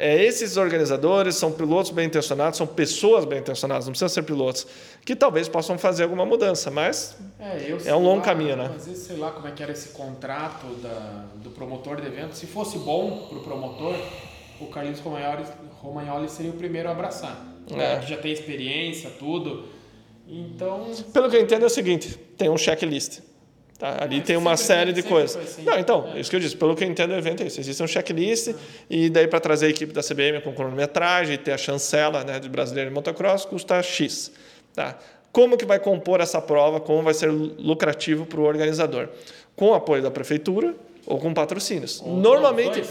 é, esses organizadores são pilotos bem intencionados, são pessoas bem intencionadas, não precisam ser pilotos, que talvez possam fazer alguma mudança, mas é, é um longo lá, caminho, né? Às vezes sei lá como é que era esse contrato da, do promotor de evento. Se fosse bom para o promotor, o Carlinhos Romagnoli, Romagnoli seria o primeiro a abraçar. Né? É. Que já tem experiência, tudo. Então. Pelo que eu entendo é o seguinte: tem um checklist. Tá? Ali é, tem uma série de coisas. Assim. Não, então, é. isso que eu disse. Pelo que eu entendo, o evento é isso. Existe um checklist ah. e daí para trazer a equipe da CBM com cronometragem, ter a chancela né, de brasileiro em motocross, custa X. Tá? Como que vai compor essa prova? Como vai ser lucrativo para o organizador? Com o apoio da prefeitura ou com patrocínios. Ou normalmente...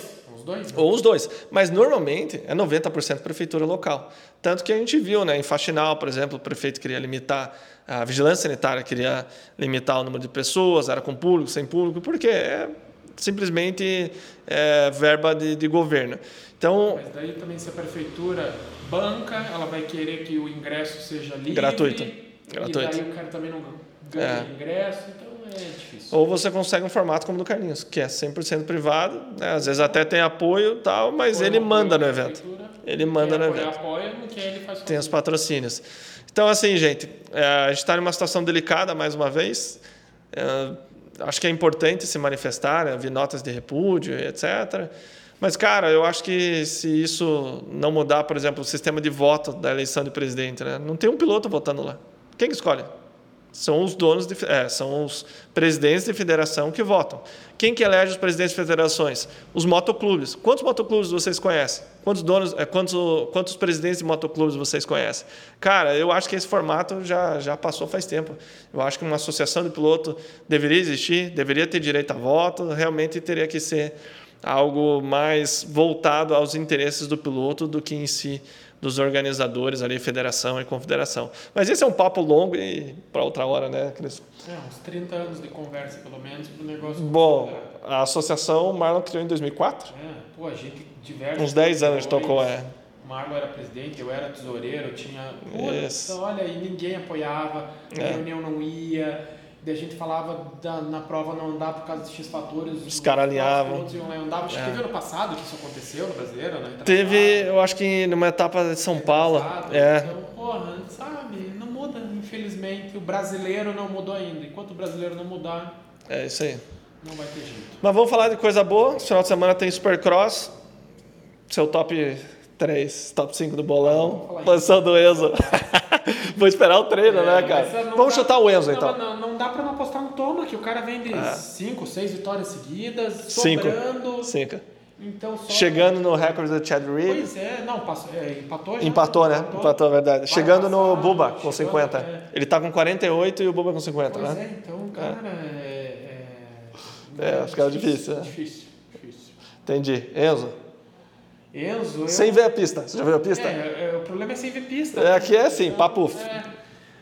dois, né? Ou os dois. Mas normalmente é 90% prefeitura local. Tanto que a gente viu, né, em Faxinal, por exemplo, o prefeito queria limitar a vigilância sanitária queria limitar o número de pessoas, era com público, sem público, porque é simplesmente é, verba de, de, governo. Então, Mas daí também se a prefeitura banca, ela vai querer que o ingresso seja livre. Gratuito. Gratuito. E daí o cara também não ganha é. ingresso, então é. Ou você consegue um formato como o do Carlinhos, que é 100% privado, né? às vezes até tem apoio tal, mas ele manda no evento. Ele manda no evento. Apoia, faz tem os patrocínios. Então, assim, gente, é, a gente está numa situação delicada mais uma vez. É, acho que é importante se manifestar, né? vi notas de repúdio, etc. Mas, cara, eu acho que se isso não mudar, por exemplo, o sistema de voto da eleição de presidente, né? não tem um piloto votando lá. Quem que escolhe? São os donos, de, é, são os presidentes de federação que votam. Quem que elege os presidentes de federações? Os motoclubes. Quantos motoclubes vocês conhecem? Quantos donos, é, quantos, quantos presidentes de motoclubes vocês conhecem? Cara, eu acho que esse formato já, já passou faz tempo. Eu acho que uma associação de piloto deveria existir, deveria ter direito a voto, realmente teria que ser algo mais voltado aos interesses do piloto do que em si dos organizadores ali, federação e confederação. Mas esse é um papo longo e para outra hora, né, Cris? É, uns 30 anos de conversa, pelo menos, para o negócio. Bom, a associação Marlon criou em 2004. É, pô, a gente diversos. Uns 10 anos tocou, é. O Marlon era presidente, eu era tesoureiro, eu tinha. Puta, olha, e ninguém apoiava, a é. reunião não ia Daí a gente falava da, na prova não andar por causa de X fatores. Os caras alinhavam. Andava. Acho que é. teve ano passado que isso aconteceu no brasileiro, né? Teve, eu acho que numa etapa de São é Paulo. é. Então, porra, sabe, não muda, infelizmente. O brasileiro não mudou ainda. Enquanto o brasileiro não mudar. É isso aí. Não vai ter jeito. Mas vamos falar de coisa boa. No final de semana tem Supercross. Seu top 3, top 5 do bolão. Posição do Enzo. Vou esperar o treino, né, é, né, cara? Vamos dá, chutar o Enzo, então. Não, não, dá pra não apostar no Toma, que o cara vende 5, é. 6 vitórias seguidas, sobrando. 5. Então, só... Chegando no recorde do Chad Reed. Pois é, não, passou, é, empatou já. Empatou, né? Empatou, empatou é verdade. Vai chegando passar, no Buba com 50. É. Ele tá com 48 e o Buba com 50, pois né? é, então, cara, é... É, é, é difícil, né? Difícil, difícil. Entendi. Enzo? Enzo. Sem eu... ver a pista. Você já viu a pista? É, é, o problema é sem ver pista. É, aqui é assim, papo. É,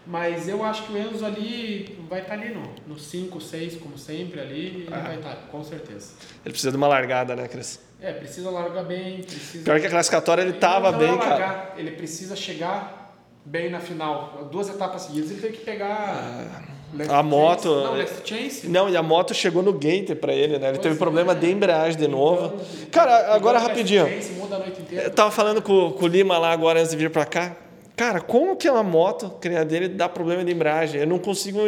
mas eu acho que o Enzo ali vai estar tá ali no 5, 6, como sempre, ali. Ele ah. vai estar, tá, com certeza. Ele precisa de uma largada, né, Cris? É, precisa largar bem. Precisa... Pior que a classificatória ele estava bem, largar, cara. Ele precisa chegar bem na final. Duas etapas seguidas ele tem que pegar. Ah a moto. Não. Não, e a moto chegou no gate para ele, né? Ele pois teve é, problema de embreagem de novo. Então, Cara, agora rapidinho. Chance, muda a noite inteira. Eu tava falando com, com o Lima lá agora antes de vir para cá. Cara, como que uma moto, criada dele, dá problema de embreagem? Eu não consigo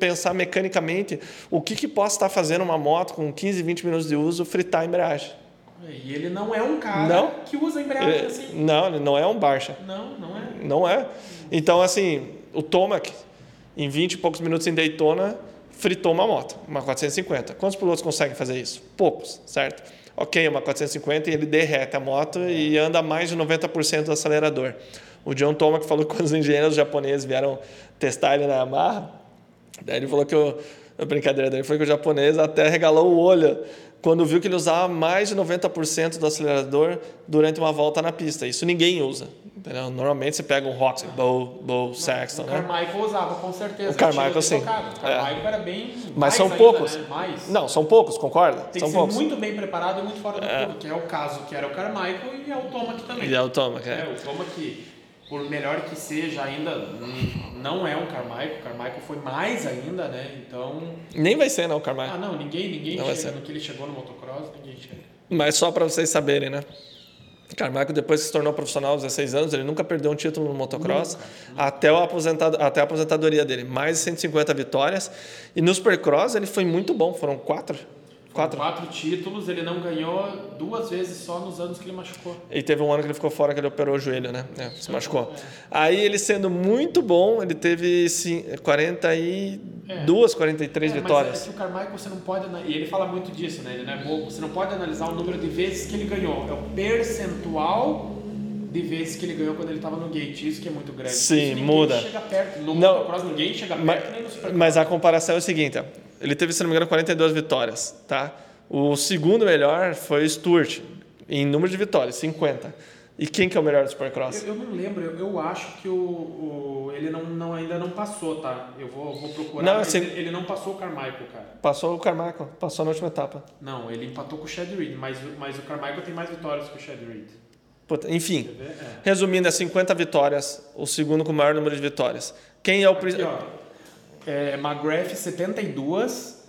pensar mecanicamente o que, que possa estar fazendo uma moto com 15, 20 minutos de uso fritar a embreagem. E ele não é um cara não, que usa embreagem ele, assim. Não, ele não é um Barcha. Não, não é. Não é. Então, assim, o Tomac, em 20 e poucos minutos em Daytona, fritou uma moto, uma 450. Quantos pilotos conseguem fazer isso? Poucos, certo? Ok, uma 450 e ele derrete a moto e anda mais de 90% do acelerador. O John Tomac falou que quando os engenheiros japoneses vieram testar ele na Yamaha, daí ele falou que o, a brincadeira dele foi que o japonês até regalou o olho quando viu que ele usava mais de 90% do acelerador durante uma volta na pista. Isso ninguém usa. Entendeu? Normalmente você pega um Roxy, Bow, Bow, Sexton. O Carmichael né? usava, com certeza. O Carmichael, sim. O Carmichael é. era bem. Mas são ainda, poucos. Né? Mais. Não, são poucos, concorda? Tem são que poucos. ser muito bem preparado e muito fora do é. que é o caso que era o Carmichael e é o Tomac também. E é o Tomac, é. é o Tomac por melhor que seja, ainda não é um Carmichael. O Carmichael foi mais ainda, né? Então. Nem vai ser, não, o Carmichael. Ah, não, ninguém, ninguém não chega no que ele chegou no motocross, ninguém chega. Mas só para vocês saberem, né? Carmichael, depois que se tornou profissional aos 16 anos, ele nunca perdeu um título no motocross nunca. Até, o aposentado, até a aposentadoria dele. Mais de 150 vitórias. E no Supercross ele foi muito bom, foram quatro Quatro. quatro títulos, ele não ganhou duas vezes só nos anos que ele machucou. E teve um ano que ele ficou fora, que ele operou o joelho, né? É, se machucou. É. Aí ele sendo muito bom, ele teve sim, 42, é. 43 é, vitórias. Mas é que o Carmichael você não pode. E ele fala muito disso, né? Ele não é bobo. Você não pode analisar o número de vezes que ele ganhou. É o percentual de vezes que ele ganhou quando ele estava no gate. Isso que é muito grande. Sim, muda. chega perto. No não, motocross ninguém chega perto mas, nem no Supercross. Mas a comparação é o seguinte, ele teve, se não me engano, 42 vitórias, tá? O segundo melhor foi o Stuart, em número de vitórias, 50. E quem que é o melhor do Supercross? Eu, eu não lembro, eu, eu acho que o, o, ele não, não, ainda não passou, tá? Eu vou, vou procurar, não, assim, ele, ele, não passou o Carmichael, cara. Passou o Carmichael, passou na última etapa. Não, ele empatou com o Chad Reed, mas, mas o Carmichael tem mais vitórias que o Chad Reed. Enfim, é. resumindo, é 50 vitórias, o segundo com o maior número de vitórias. Quem é o... Aqui, ó, é, McGrath 72,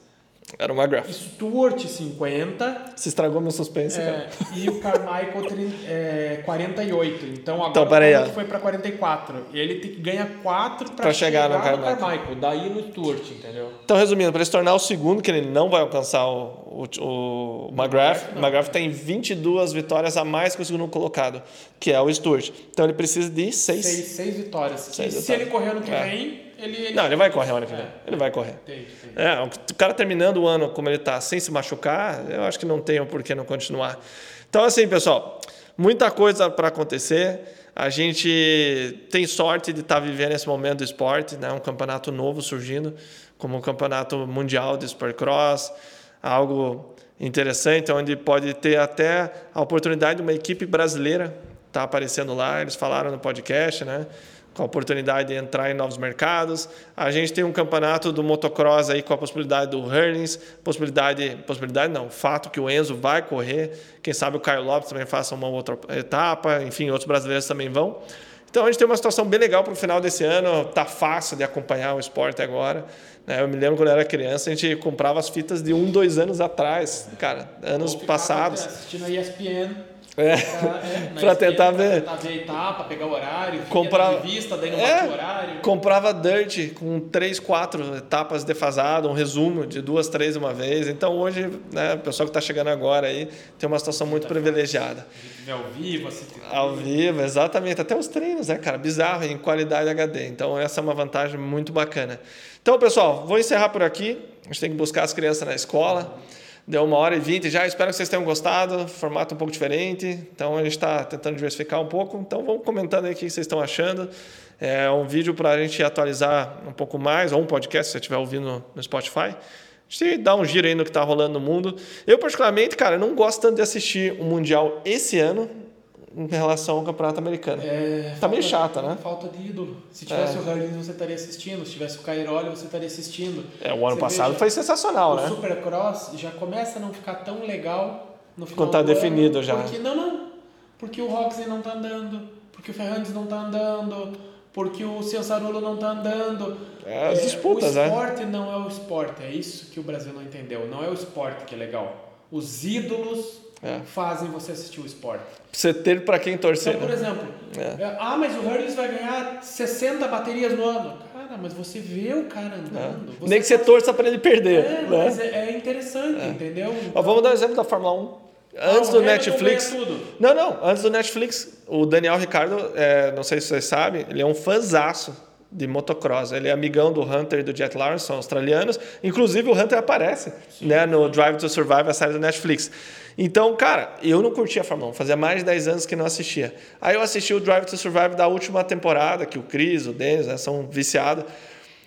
Era o McGrath. Stuart 50. Se estragou meu suspense, é, E o Carmichael é, 48. Então agora então, peraí, o foi para 44. E ele tem que ganhar 4 para chegar, chegar, no, Carmichael. no Carmichael. Daí no Stuart, entendeu? Então, resumindo, para ele se tornar o segundo, que ele não vai alcançar o, o, o McGrath, o McGrath tem 22 vitórias a mais que o segundo colocado, que é o Stuart. Então ele precisa de 6. 6 vitórias. Seis se vitórias. ele correr no que é. vem ele, ele... Não, ele vai correr ano que vem. É. Ele vai correr. Entendi, entendi. É, o cara terminando o ano como ele está, sem se machucar, eu acho que não tem por que não continuar. Então, assim, pessoal, muita coisa para acontecer. A gente tem sorte de estar tá vivendo esse momento do esporte, né? um campeonato novo surgindo, como o campeonato mundial de Supercross, algo interessante, onde pode ter até a oportunidade de uma equipe brasileira estar tá aparecendo lá. Eles falaram no podcast, né? Com a oportunidade de entrar em novos mercados. A gente tem um campeonato do motocross aí com a possibilidade do Hurlings, possibilidade, possibilidade não, fato que o Enzo vai correr, quem sabe o Caio Lopes também faça uma outra etapa, enfim, outros brasileiros também vão. Então a gente tem uma situação bem legal para o final desse ano, tá fácil de acompanhar o esporte agora. Né? Eu me lembro quando eu era criança, a gente comprava as fitas de um, dois anos atrás, cara, anos passados. Assistindo a ESPN é, é para tentar ver. Tentar ver a etapa, pegar o horário, comprava revista, daí não é, o horário. Comprava Dirt com três, quatro etapas defasadas, um resumo de duas, três uma vez. Então hoje, né, o pessoal que está chegando agora aí tem uma situação muito privilegiada. Ao vivo, assim. Ao vivo, exatamente. Até os treinos, né, cara? Bizarro em qualidade HD. Então essa é uma vantagem muito bacana. Então, pessoal, vou encerrar por aqui. A gente tem que buscar as crianças na escola. Deu uma hora e vinte já. Espero que vocês tenham gostado. Formato um pouco diferente. Então a gente está tentando diversificar um pouco. Então vamos comentando aí o que vocês estão achando. É um vídeo para a gente atualizar um pouco mais, ou um podcast, se você estiver ouvindo no Spotify. A gente dá um giro aí no que está rolando no mundo. Eu, particularmente, cara, não gosto tanto de assistir o Mundial esse ano em relação ao campeonato americano. É, tá meio chata, né? Falta de ídolo. Se tivesse é. o Hurley, você estaria assistindo. Se tivesse o Cairoli, você estaria assistindo. É, o ano você passado veja, foi sensacional, o né? O Supercross já começa a não ficar tão legal no final Quando tá definido ano, já. Porque, não, não. Porque o Roxy não tá andando, porque o Ferrandes não tá andando, porque o Ciançarulo não tá andando. É, as disputas, né? O esporte né? não é o esporte. É isso que o Brasil não entendeu. Não é o esporte que é legal. Os ídolos é. fazem você assistir o esporte. Você ter para quem torcer. Então, por né? exemplo, é. é. ah, mas o Hurley vai ganhar 60 baterias no ano. Cara, mas você vê o cara andando. É. Nem que você torça para ele perder. É, né? mas é, é interessante, é. entendeu? Então... vamos dar um exemplo da Fórmula 1. Antes ah, do Netflix. Não, não, antes do Netflix, o Daniel Ricardo, é, não sei se vocês sabem, ele é um fanzaço de motocross. Ele é amigão do Hunter e do Jet Lawrence, são australianos. Inclusive, o Hunter aparece Sim. né, no Drive to Survive, a série do Netflix. Então, cara, eu não curtia a Fórmula 1, fazia mais de 10 anos que não assistia. Aí eu assisti o Drive to Survive da última temporada, que o Chris, o Dennis, né, são viciados.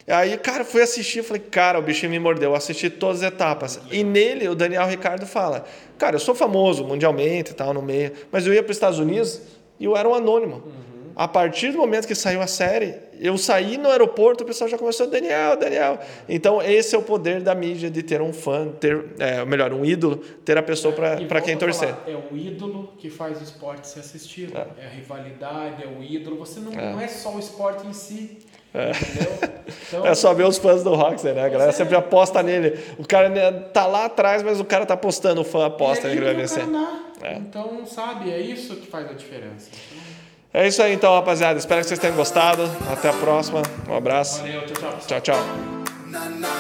Aí, cara, fui assistir, falei, cara, o bichinho me mordeu, eu assisti todas as etapas. E nele, o Daniel Ricardo fala, cara, eu sou famoso mundialmente e tal, no meio, mas eu ia para os Estados Unidos e eu era um anônimo. Uhum. A partir do momento que saiu a série, eu saí no aeroporto, o pessoal já começou, Daniel, Daniel. Então, esse é o poder da mídia de ter um fã, ter, é, melhor, um ídolo, ter a pessoa para quem torcer. Falar, é o ídolo que faz o esporte ser assistido. É, é a rivalidade, é o ídolo. Você não é, não é só o esporte em si. É. Então, é só ver os fãs do Roxer, né? A galera sempre aposta nele. O cara né, tá lá atrás, mas o cara tá apostando, o fã aposta é, que ele vai vencer. É. Então, sabe, é isso que faz a diferença. É isso aí então, rapaziada. Espero que vocês tenham gostado. Até a próxima. Um abraço. Valeu, tchau, tchau. Tchau, tchau.